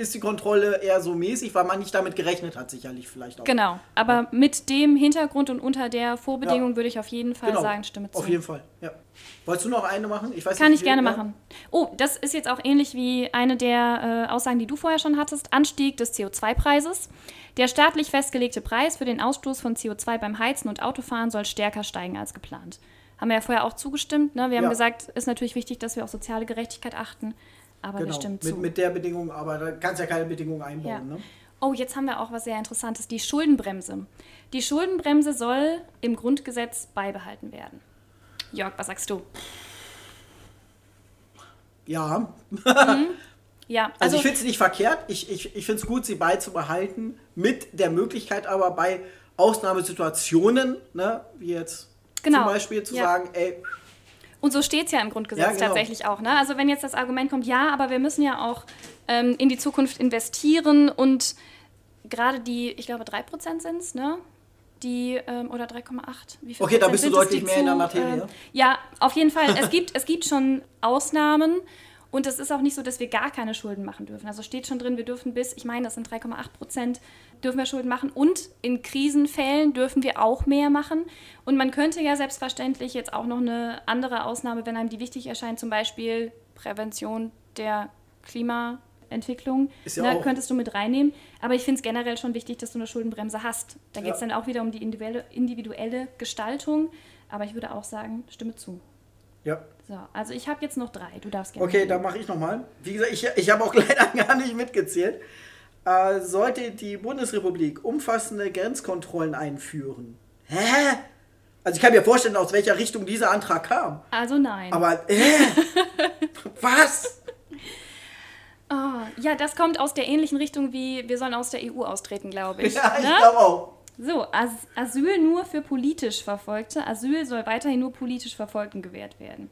ist die Kontrolle eher so mäßig, weil man nicht damit gerechnet hat, sicherlich vielleicht auch. genau. Aber mit dem Hintergrund und unter der Vorbedingung Ja. würde ich auf jeden Fall Genau. sagen, Stimme zu. Auf jeden Fall, ja. Wolltest du noch eine machen? Ich weiß Kann nicht, ich gerne machen. Oh, das ist jetzt auch ähnlich wie eine der äh, Aussagen, die du vorher schon hattest. Anstieg des CO2-Preises. Der staatlich festgelegte Preis für den Ausstoß von CO2 beim Heizen und Autofahren soll stärker steigen als geplant. Haben wir ja vorher auch zugestimmt. Ne? Wir haben Ja. gesagt, ist natürlich wichtig, dass wir auf soziale Gerechtigkeit achten. Aber Genau, mit, zu. mit der Bedingung, aber da kannst ja keine Bedingung einbauen. Ja. Ne? Oh, jetzt haben wir auch was sehr Interessantes, die Schuldenbremse. Die Schuldenbremse soll im Grundgesetz beibehalten werden. Jörg, was sagst du? Ja, Ja, also, also, ich finde es nicht verkehrt. Ich, ich, ich finde es gut, sie beizubehalten, mit der Möglichkeit aber bei Ausnahmesituationen, ne, wie jetzt Genau, zum Beispiel zu ja. sagen, ey, und so steht es ja im Grundgesetz Ja, genau. tatsächlich auch. Ne? Also wenn jetzt das Argument kommt, ja, aber wir müssen ja auch ähm, in die Zukunft investieren und gerade die, ich glaube 3% sind es, ne? Die, ähm, oder 3,8. Wie viel Okay, da bist du deutlich mehr in der Materie. ähm, ja, auf jeden Fall. es, gibt, es gibt schon Ausnahmen Und es ist auch nicht so, dass wir gar keine Schulden machen dürfen. Also steht schon drin, wir dürfen bis, ich meine, das sind 3,8 Prozent, dürfen wir Schulden machen. Und in Krisenfällen dürfen wir auch mehr machen. Und man könnte ja selbstverständlich jetzt auch noch eine andere Ausnahme, wenn einem die wichtig erscheint, zum Beispiel Prävention der Klimaentwicklung, ja auch- könntest du mit reinnehmen. Aber ich finde es generell schon wichtig, dass du eine Schuldenbremse hast. Da geht es dann auch wieder um die individuelle, individuelle Gestaltung. Aber ich würde auch sagen, stimme zu. Ja. So, also ich habe jetzt noch drei. Du darfst gerne. Okay, dann mache ich nochmal. Wie gesagt, ich, ich habe auch leider gar nicht mitgezählt. Äh, sollte die Bundesrepublik umfassende Grenzkontrollen einführen? Hä? Also ich kann mir vorstellen, aus welcher Richtung dieser Antrag kam. Also nein. Aber, hä? Was? Ah, ja, das kommt aus der ähnlichen Richtung wie wir sollen aus der EU austreten, glaube ich. Ja, ich ne? glaube auch. So, As Asyl nur für politisch Verfolgte. Asyl soll weiterhin nur politisch Verfolgten gewährt werden.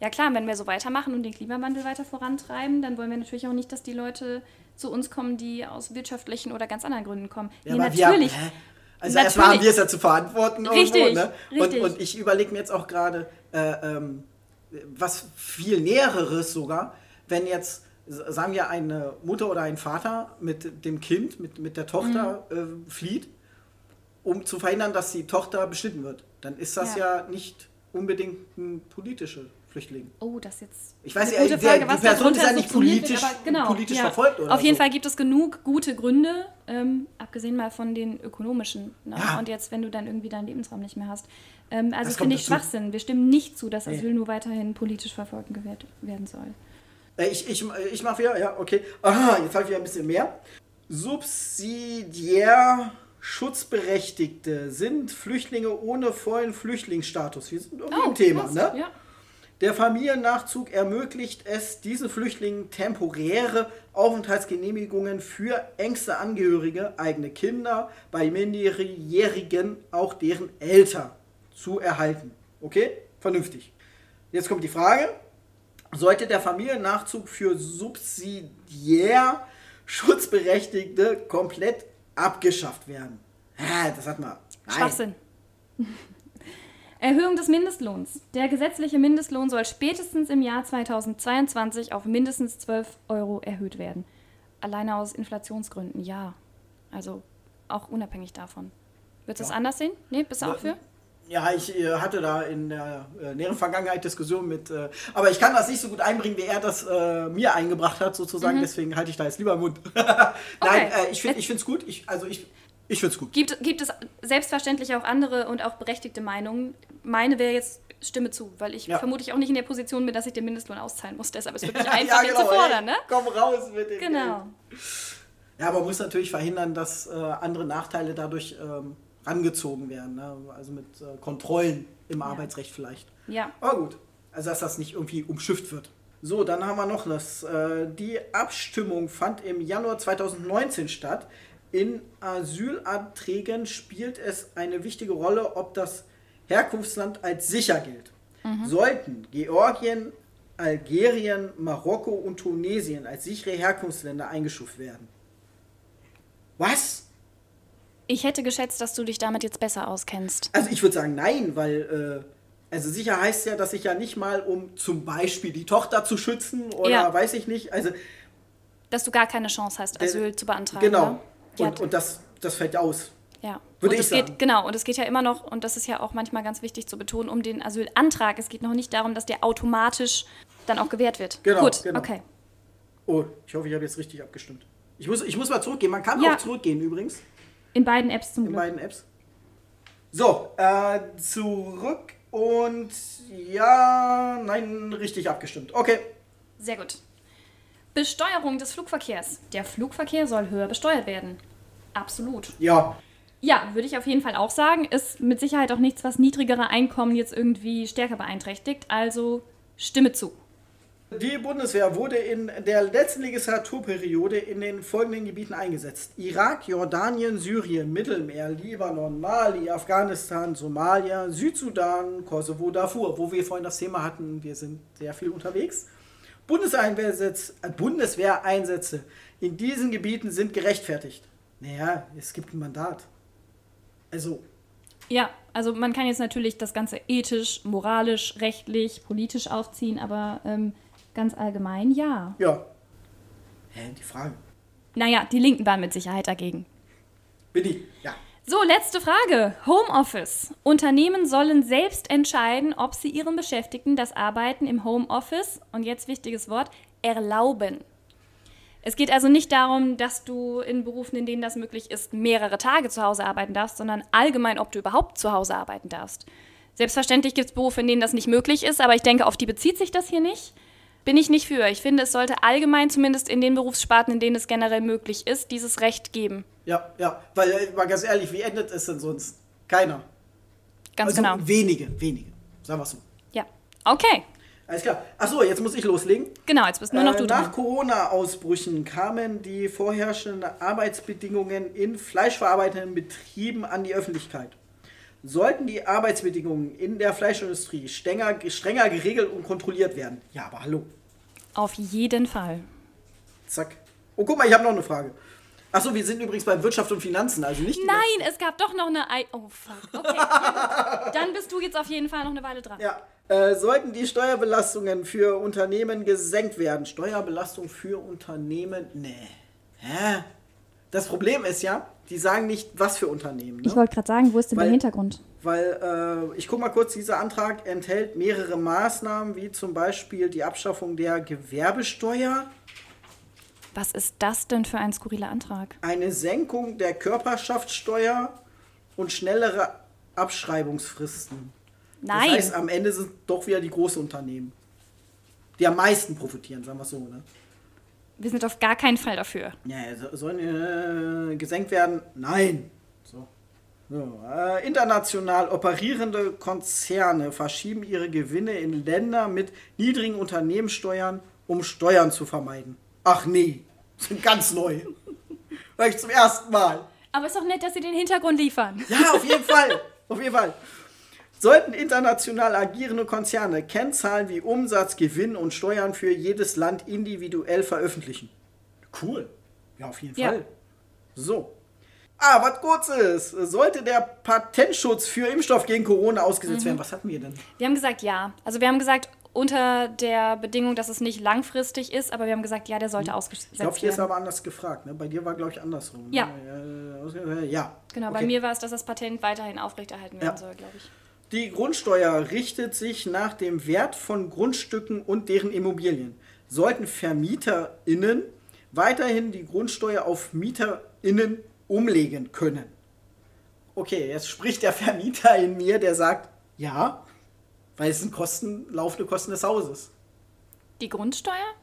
Ja klar, wenn wir so weitermachen und den Klimawandel weiter vorantreiben, dann wollen wir natürlich auch nicht, dass die Leute zu uns kommen, die aus wirtschaftlichen oder ganz anderen Gründen kommen. Ja, nee, natürlich. Hä? also erstmal haben wir es ja zu verantworten. Richtig, irgendwo, ne? und, richtig. und ich überlege mir jetzt auch gerade, äh, ähm, was viel Näheres sogar, wenn jetzt, sagen wir, eine Mutter oder ein Vater mit dem Kind, mit, mit der Tochter Mhm. äh, flieht, um zu verhindern, dass die Tochter beschnitten wird. Dann ist das ja, Ja. nicht unbedingt ein politische Flüchtling. Oh, das jetzt. Ich weiß der- Frage, die Person ist ja nicht politisch- aber genau, politisch ja. verfolgt oder Auf jeden so. Fall gibt es genug gute Gründe, ähm, abgesehen mal von den ökonomischen. Ne? Ja. Und jetzt, wenn du dann irgendwie deinen Lebensraum nicht mehr hast. Ähm, also finde ich dazu. Schwachsinn. Wir stimmen nicht zu, dass Nee. Asyl nur weiterhin politisch verfolgt gewährt werden soll. Äh, Ich, ich, ich mache wieder, ja, okay. Aha, jetzt habe ich wieder ein bisschen mehr. Subsidiär Schutzberechtigte sind Flüchtlinge ohne vollen Flüchtlingsstatus. Wir sind irgendwie im Thema, krass. ne? Oh, Ja. Der Familiennachzug ermöglicht es diesen Flüchtlingen temporäre Aufenthaltsgenehmigungen für engste Angehörige, eigene Kinder, bei Minderjährigen auch deren Eltern zu erhalten. Okay? Vernünftig. Jetzt kommt die Frage, sollte der Familiennachzug für subsidiär Schutzberechtigte komplett abgeschafft werden? Ah, das hat man. Schwachsinn. Erhöhung des Mindestlohns. Der gesetzliche Mindestlohn soll spätestens im Jahr 2022 auf mindestens 12 Euro erhöht werden. Alleine aus Inflationsgründen, ja. Also auch unabhängig davon. Würdest du es Ja. anders sehen? Nee, bist du auch für? Ja, ich äh, hatte da in der äh, näheren Vergangenheit Diskussionen mit, äh, aber ich kann das nicht so gut einbringen, wie er das äh, mir eingebracht hat, sozusagen. Deswegen halte ich da jetzt lieber Mund. Nein, Mhm. Okay. äh, ich finde es gut. Ich, also ich, ich finde es gut. Gibt, gibt es selbstverständlich auch andere und auch berechtigte Meinungen. Meine wäre jetzt Stimme zu, weil ich Ja. vermutlich auch nicht in der Position bin, dass ich den Mindestlohn auszahlen muss. Deshalb ist es wirklich Ja, einfach, ihn zu fordern, ne? Komm raus mit dem Genau. Geld. Ja, aber man muss natürlich verhindern, dass äh, andere Nachteile dadurch ähm, rangezogen werden. Ne? Also mit äh, Kontrollen im Arbeitsrecht vielleicht. Ja. Aber gut, also dass das nicht irgendwie umschifft wird. So, dann haben wir noch das. Äh, die Abstimmung fand im Januar 2019 statt. In Asylanträgen spielt es eine wichtige Rolle, ob das Herkunftsland als sicher gilt. Sollten Georgien, Algerien, Marokko und Tunesien als sichere Herkunftsländer eingestuft werden? Was? Ich hätte geschätzt, dass du dich damit jetzt besser auskennst. Also ich würde sagen nein, weil äh, also sicher heißt ja, dass ich ja nicht mal, um zum Beispiel die Tochter zu schützen oder Ja. weiß ich nicht, also Dass du gar keine Chance hast, Asyl zu beantragen. genau. Ne? Ja, Und, und das, das fällt aus. ja. würde und ich es geht, sagen. Genau, und es geht ja immer noch, und das ist ja auch manchmal ganz wichtig zu betonen, um den Asylantrag. Es geht noch nicht darum, dass der automatisch dann auch gewährt wird. Genau, Gut, genau. okay. Oh, ich hoffe, ich habe jetzt richtig abgestimmt. Ich muss, ich muss mal zurückgehen. Man kann Ja. auch zurückgehen übrigens In beiden Apps zum in Glück. beiden Apps. So, äh, zurück und ja, nein, richtig abgestimmt. Okay. Sehr gut. Besteuerung des Flugverkehrs. Der Flugverkehr soll höher besteuert werden. Absolut. Ja, Ja, würde ich auf jeden Fall auch sagen. Ist mit Sicherheit auch nichts, was niedrigere Einkommen jetzt irgendwie stärker beeinträchtigt. Also Stimme zu. Die Bundeswehr wurde in der letzten Legislaturperiode in den folgenden Gebieten eingesetzt. Irak, Jordanien, Syrien, Mittelmeer, Libanon, Mali, Afghanistan, Somalia, Südsudan, Kosovo, Darfur, wo wir vorhin das Thema hatten, wir sind sehr viel unterwegs. Bundeseinsätze, äh, Bundeswehreinsätze in diesen Gebieten sind gerechtfertigt. Naja, es gibt ein Mandat. Also, Ja, also man kann jetzt natürlich das Ganze ethisch, moralisch, rechtlich, politisch aufziehen, aber ähm, Ganz allgemein ja. Ja. Hä, die Frage. Naja, die Linken waren mit Sicherheit dagegen. Bin ich? Ja. So, letzte Frage. Homeoffice. Unternehmen sollen selbst entscheiden, ob sie ihren Beschäftigten das Arbeiten im Homeoffice, und jetzt wichtiges Wort, erlauben. Es geht also nicht darum, dass du in Berufen, in denen das möglich ist, mehrere Tage zu Hause arbeiten darfst, sondern allgemein, ob du überhaupt zu Hause arbeiten darfst. Selbstverständlich gibt es Berufe, in denen das nicht möglich ist, aber ich denke, auf die bezieht sich das hier nicht. Bin ich nicht für. Ich finde, es sollte allgemein, zumindest in den Berufssparten, in denen es generell möglich ist, dieses Recht geben. Ja, ja. Weil, äh, mal ganz ehrlich, wie endet es denn sonst? Keiner. Ganz also genau. wenige, wenige. Sagen wir so. Ja. Okay. Alles klar. Achso, jetzt muss ich loslegen. Genau, jetzt bist nur noch Äh, du nach. Corona-Ausbrüchen kamen die vorherrschenden Arbeitsbedingungen in fleischverarbeitenden Betrieben an die Öffentlichkeit. Sollten die Arbeitsbedingungen in der Fleischindustrie strenger, strenger geregelt und kontrolliert werden? Ja, aber hallo. Auf jeden Fall. Zack. Oh, guck mal, ich habe noch eine Frage. Achso, wir sind übrigens bei Wirtschaft und Finanzen, also nicht Nein, es gab doch noch eine. Ei oh, fuck. Okay. Dann bist du jetzt auf jeden Fall noch eine Weile dran. Ja. Äh, sollten die Steuerbelastungen für Unternehmen gesenkt werden? Steuerbelastung für Unternehmen? Nee. Hä? Das Problem ist ja, die sagen nicht, was für Unternehmen. Ne? Ich wollte gerade sagen, wo ist denn Weil- der Hintergrund? Weil, äh, ich guck mal kurz, dieser Antrag enthält mehrere Maßnahmen, wie zum Beispiel die Abschaffung der Gewerbesteuer, Was ist das denn für ein skurriler Antrag? eine Senkung der Körperschaftssteuer und schnellere Abschreibungsfristen. Nein. Das heißt, am Ende sind doch wieder die großen Unternehmen, die am meisten profitieren, sagen wir es so. Ne? Wir sind auf gar keinen Fall dafür. Ja, so- sollen äh, gesenkt werden? Nein. So. So, äh, international operierende Konzerne verschieben ihre Gewinne in Länder mit niedrigen Unternehmenssteuern, um Steuern zu vermeiden. Ach nee, sind ganz neu. Ich zum ersten Mal. Aber ist doch nett, dass sie den Hintergrund liefern. Ja, auf jeden Fall. Auf jeden Fall. Sollten international agierende Konzerne Kennzahlen wie Umsatz, Gewinn und Steuern für jedes Land individuell veröffentlichen? Cool. Ja, auf jeden Ja. Fall. So. Ah, was kurzes. Sollte der Patentschutz für Impfstoff gegen Corona ausgesetzt Mhm. werden? Was hatten wir denn? Wir haben gesagt ja. Also wir haben gesagt, unter der Bedingung, dass es nicht langfristig ist, aber wir haben gesagt, ja, der sollte ausgesetzt Ich glaube, hier ist werden. aber anders gefragt. Ne? Bei dir war, glaube ich, andersrum. Ja. Ne? Äh, Ja. Genau, bei Okay. mir war es, dass das Patent weiterhin aufrechterhalten werden Ja. soll, glaube ich. Die Grundsteuer richtet sich nach dem Wert von Grundstücken und deren Immobilien. Sollten VermieterInnen weiterhin die Grundsteuer auf MieterInnen umlegen können? Okay, jetzt spricht der Vermieter in mir, der sagt, ja, weil es sind Kosten, laufende Kosten des Hauses. Die Grundsteuer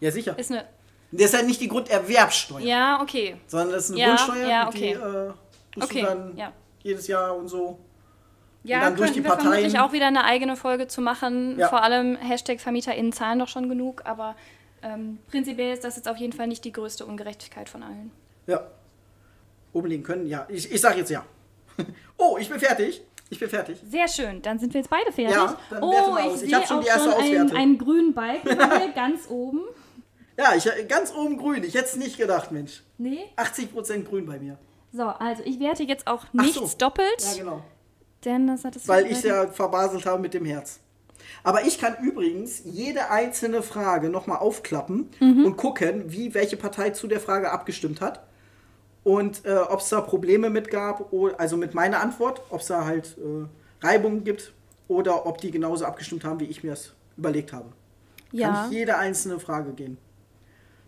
Ja, sicher. ist eine. Das ist ja nicht die Grunderwerbsteuer, Ja, okay. sondern das ist eine Ja, Grundsteuer, ja, die okay. äh, musst Okay, du dann ja. jedes Jahr und so. Ja, dann durch die wir vermutlich Parteien- auch wieder eine eigene Folge zu machen. Ja. Vor allem Hashtag VermieterInnen zahlen doch schon genug, aber ähm, prinzipiell ist das jetzt auf jeden Fall nicht die größte Ungerechtigkeit von allen. Ja. Umlegen können, ja. Ich, ich sag jetzt ja. Oh, ich bin fertig. Ich bin fertig. Sehr schön, dann sind wir jetzt beide fertig. Ja, dann oh, ich. Ich sehe hab schon die erste schon einen, einen grünen Balken mir ganz oben. Ja, ich ganz oben grün. Ich hätte es nicht gedacht, Mensch. Nee. 80% grün bei mir. So, also ich werte jetzt auch nichts so. doppelt, Ja, genau. Denn das hat es Weil ich ja verbaselt habe mit dem Herz. Aber ich kann übrigens jede einzelne Frage nochmal aufklappen Mhm. und gucken, wie welche Partei zu der Frage abgestimmt hat. Und äh, ob es da Probleme mit gab, also mit meiner Antwort, ob es da halt äh, Reibungen gibt oder ob die genauso abgestimmt haben, wie ich mir das überlegt habe. Kann Ja, ich jede einzelne Frage gehen.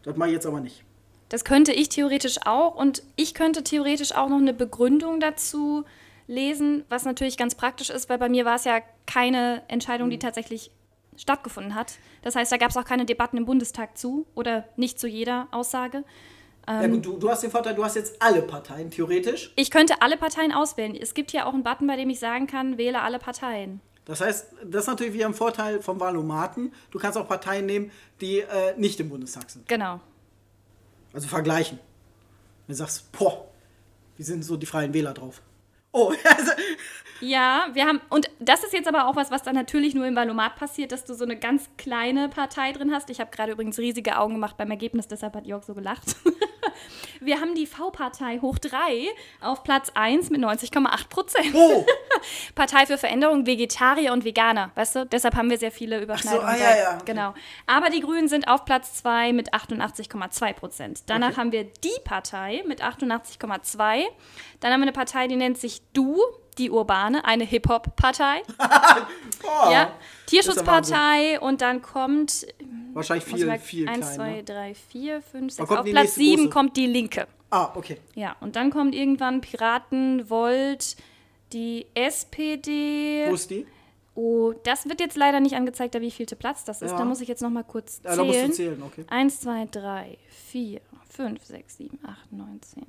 Das mache ich jetzt aber nicht. das könnte ich theoretisch auch und ich könnte theoretisch auch noch eine Begründung dazu lesen, was natürlich ganz praktisch ist, weil bei mir war es ja keine Entscheidung, Mhm. die tatsächlich stattgefunden hat. Das heißt, da gab es auch keine Debatten im Bundestag zu oder nicht zu jeder Aussage. ja Ähm. gut, du, du hast den Vorteil, du hast jetzt alle Parteien theoretisch. Ich könnte alle Parteien auswählen. Es gibt hier auch einen Button, bei dem ich sagen kann, wähle alle Parteien. Das heißt, das ist natürlich wieder ein Vorteil vom Wahlomaten. Du kannst auch Parteien nehmen, die äh, nicht im Bundestag sind. Genau. Also vergleichen. Wenn du sagst, boah, wie sind so die freien Wähler drauf? Oh, also, Ja, wir haben, und das ist jetzt aber auch was, was dann natürlich nur im Valomat passiert, dass du so eine ganz kleine Partei drin hast. Ich habe gerade übrigens riesige Augen gemacht beim Ergebnis, deshalb hat Jörg so gelacht. wir haben die V-Partei hoch 3 auf Platz 1 mit 90,8 Prozent. Oh! Partei für Veränderung, Vegetarier und Veganer, weißt du? Deshalb haben wir sehr viele Überschneidungen. ah, ja, bei- ja, okay. Genau. Aber die Grünen sind auf Platz 2 mit 88,2 Prozent. Danach Okay. haben wir die Partei mit 88,2. Dann haben wir eine Partei, die nennt sich Du, die Urbane, eine Hip-Hop-Partei. Oh, ja. Tierschutzpartei und dann kommt Wahrscheinlich viel, mal- viel 1, klein. 2, ne? 3, 4, 5, 6. kommt Auf Platz nächste 7 große. kommt die Linke. Ah, okay. Ja, und dann kommt irgendwann Piraten, Volt, die SPD. Wo ist die? Oh, das wird jetzt leider nicht angezeigt, da wie vielte Platz das ist. Ja. Da muss ich jetzt noch mal kurz Ja, da musst du zählen. zählen, okay. 1, 2, 3, 4, 5, 6, 7, 8, 9, 10, 11, 12,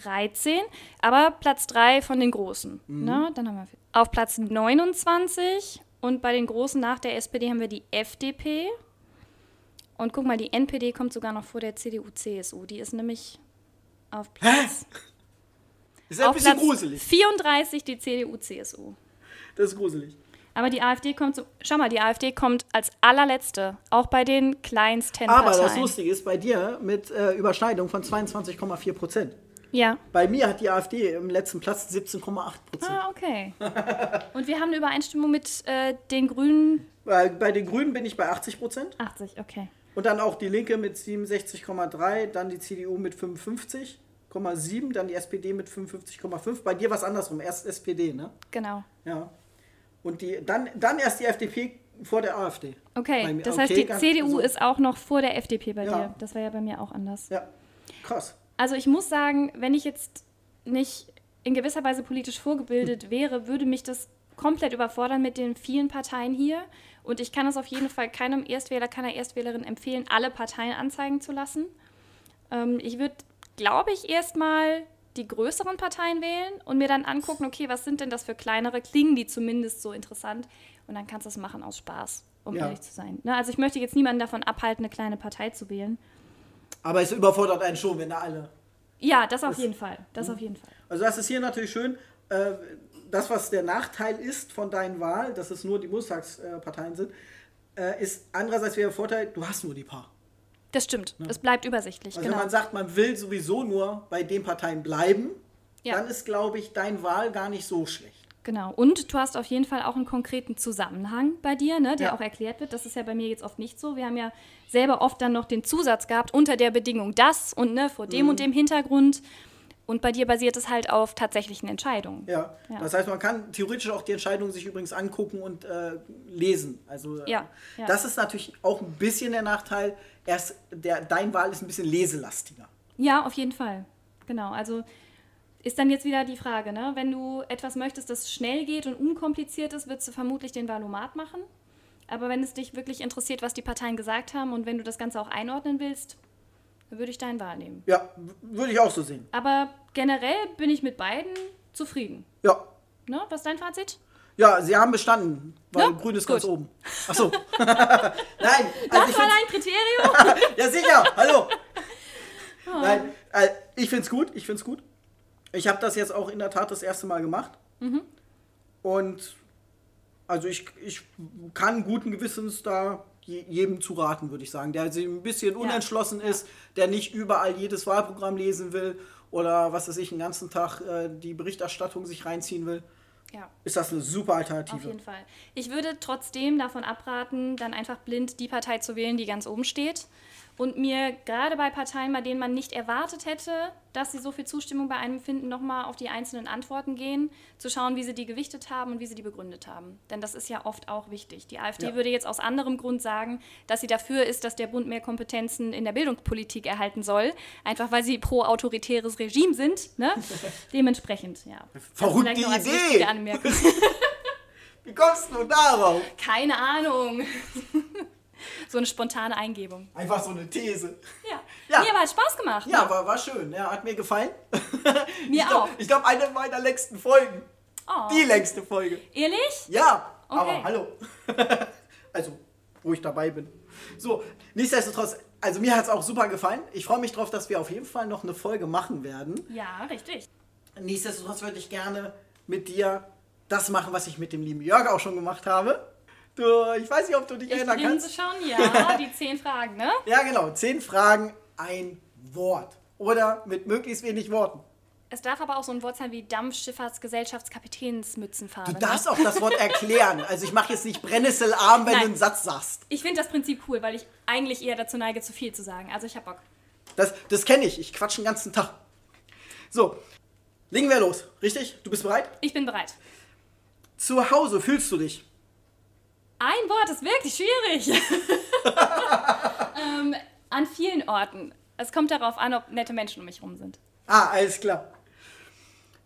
13. Aber Platz 3 von den Großen. Mhm. Ne? Dann haben wir auf Platz 29 und bei den Großen nach der SPD haben wir die FDP. Und guck mal, die NPD kommt sogar noch vor der CDU-CSU. Die ist nämlich auf Platz, Ist ja ein bisschen Platz gruselig. 34 die CDU-CSU. Das ist gruselig. Aber die AfD kommt so. Schau mal, die AfD kommt als allerletzte, auch bei den kleinsten Aber das Lustige ist bei dir mit äh, Überschneidung von 22,4 Prozent. Ja. Bei mir hat die AfD im letzten Platz 17,8 Prozent. Ah, okay. Und wir haben eine Übereinstimmung mit äh, den Grünen. Bei, bei den Grünen bin ich bei 80 Prozent. 80, okay. Und dann auch die Linke mit 67,3, dann die CDU mit 55,7, dann die SPD mit 55,5. Bei dir war es andersrum, erst SPD, ne? Genau. Ja. Und die, dann, dann erst die FDP vor der AfD. Okay, das okay, heißt, die CDU also- ist auch noch vor der FDP bei Ja. dir. Das war ja bei mir auch anders. Ja, krass. Also ich muss sagen, wenn ich jetzt nicht in gewisser Weise politisch vorgebildet wäre, würde mich das komplett überfordern mit den vielen Parteien hier. Und ich kann es auf jeden Fall keinem Erstwähler, keiner Erstwählerin empfehlen, alle Parteien anzeigen zu lassen. Ähm, ich würde, glaube ich, erstmal die größeren Parteien wählen und mir dann angucken, okay, was sind denn das für kleinere? Klingen die zumindest so interessant? Und dann kannst du es machen aus Spaß, um Ja. ehrlich zu sein. Ne? Also ich möchte jetzt niemanden davon abhalten, eine kleine Partei zu wählen. Aber es überfordert einen schon, wenn da alle. Ja, das auf jeden Fall. Das auf jeden Fall. Also das ist hier natürlich schön. Äh, das, was der Nachteil ist von deinen Wahl, dass es nur die Bundestagsparteien sind, äh, ist andererseits wieder der Vorteil, du hast nur die paar. Das stimmt. Es bleibt übersichtlich, Also genau. wenn man sagt, man will sowieso nur bei den Parteien bleiben, Ja. dann ist, glaube ich, dein Wahl gar nicht so schlecht. Genau. Und du hast auf jeden Fall auch einen konkreten Zusammenhang bei dir, ne, der Ja. auch erklärt wird. Das ist ja bei mir jetzt oft nicht so. Wir haben ja selber oft dann noch den Zusatz gehabt, unter der Bedingung das und ne, vor dem Mhm. und dem Hintergrund. Und bei dir basiert es halt auf tatsächlichen Entscheidungen. Ja. Ja. Das heißt, man kann theoretisch auch die Entscheidung sich übrigens angucken und äh, lesen. Also äh, Ja, ja. das ist natürlich auch ein bisschen der Nachteil. Erst der, dein Wahl ist ein bisschen leselastiger. Ja, auf jeden Fall. Genau. Also ist dann jetzt wieder die Frage, ne? Wenn du etwas möchtest, das schnell geht und unkompliziert ist, würdest du vermutlich den Valomat machen. Aber wenn es dich wirklich interessiert, was die Parteien gesagt haben und wenn du das Ganze auch einordnen willst, dann würde ich deinen Wahl nehmen. Ja, würde ich auch so sehen. Aber generell bin ich mit beiden zufrieden. Ja. Ne? Was ist dein Fazit? Ja, sie haben bestanden, weil Ja, grün ist gut. ganz oben. Achso. Nein, also Das ich war dein Kriterium? Ja, sicher. Hallo. Oh. Nein, äh, ich find's gut. Ich find's gut. Ich habe das jetzt auch in der Tat das erste Mal gemacht. Mhm. Und also ich, ich kann guten Gewissens da je- jedem zu raten, würde ich sagen, der sich ein bisschen unentschlossen ist, der nicht überall jedes Wahlprogramm lesen will oder was weiß ich, den ganzen Tag äh, die Berichterstattung sich reinziehen will. ja. Ist das eine super Auf Alternative? jeden Fall. Ich würde trotzdem davon abraten, dann einfach blind die Partei zu wählen, die ganz oben steht. Und mir gerade bei Parteien, bei denen man nicht erwartet hätte, dass sie so viel Zustimmung bei einem finden, nochmal auf die einzelnen Antworten gehen, zu schauen, wie sie die gewichtet haben und wie sie die begründet haben. Denn das ist ja oft auch wichtig. Die AfD Ja. würde jetzt aus anderem Grund sagen, dass sie dafür ist, dass der Bund mehr Kompetenzen in der Bildungspolitik erhalten soll. Einfach weil sie pro autoritäres Regime sind. Ne? Dementsprechend, ja. Verrückte Idee. Wie kommst du darauf? Keine Ahnung. so eine spontane Eingebung. Einfach so eine These. Ja. Ja. Mir aber hat Spaß gemacht. Ja, ne? war, war schön. Ja, hat mir gefallen. Mir ich glaub, auch. Ich glaube, eine meiner längsten Folgen. Oh. Die längste Folge. Ehrlich? Ja, Okay. aber hallo. also, wo ich dabei bin. So, nichtsdestotrotz, also mir hat es auch super gefallen. Ich freue mich drauf, dass wir auf jeden Fall noch eine Folge machen werden. Ja, richtig. Nichtsdestotrotz würde ich gerne mit dir das machen, was ich mit dem lieben Jörg auch schon gemacht habe. Du, ich weiß nicht, ob du dich Ich erinnern kannst. schon, ja. Die zehn Fragen, ne? Ja, genau. Zehn Fragen, ein Wort. oder mit möglichst wenig Worten. Es darf aber auch so ein Wort sein wie Dampfschifffahrtskapitänsmützenfarbe. Du ne? darfst auch das Wort erklären. Also ich mache jetzt nicht Brennnesselarm, wenn Nein. du einen Satz sagst. Ich finde das Prinzip cool, weil ich eigentlich eher dazu neige, zu viel zu sagen. Also ich hab Bock. Das, das kenne ich. Ich quatsch den ganzen Tag. So, legen wir los. Richtig? Du bist bereit? Ich bin bereit. Zu Hause fühlst du dich. Ein Wort ist wirklich schwierig. ähm, an vielen Orten. Es kommt darauf an, ob nette Menschen um mich rum sind. Ah, alles klar.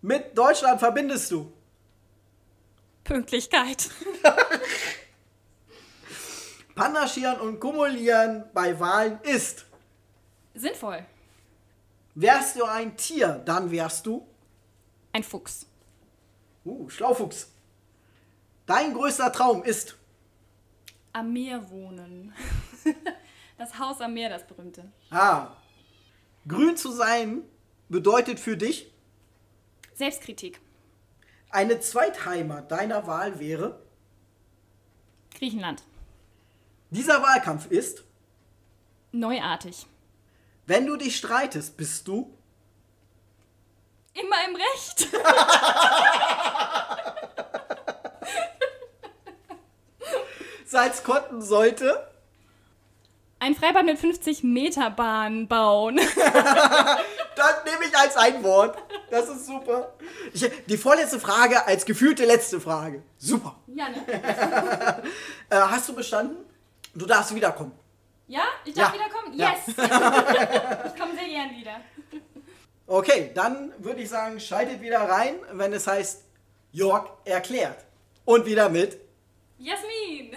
Mit Deutschland verbindest du. Pünktlichkeit. Panaschieren und Kumulieren bei Wahlen ist. Sinnvoll. Wärst du ein Tier, dann wärst du. Ein Fuchs. Uh, Schlaufuchs. Dein größter Traum ist. Am Meer wohnen. Das Haus am Meer, das berühmte. Ah. Grün zu sein bedeutet für dich, Selbstkritik. eine Zweitheimat deiner Wahl wäre. Griechenland. Dieser Wahlkampf ist, Neuartig. wenn du dich streitest, bist du. Immer im Recht. Salzkotten sollte. Ein Freibad mit 50 Meter Bahn bauen. Das nehme ich als ein Wort. Das ist super. Ich, die vorletzte Frage als gefühlte letzte Frage. Super. Ja, ne? Äh, hast du bestanden? Du darfst wiederkommen. Ja? Ich darf Ja. wiederkommen? Ja. Yes! ich komme sehr gern wieder. Okay, dann würde ich sagen, schaltet wieder rein, wenn es heißt Jörg erklärt. Und wieder mit Jasmin!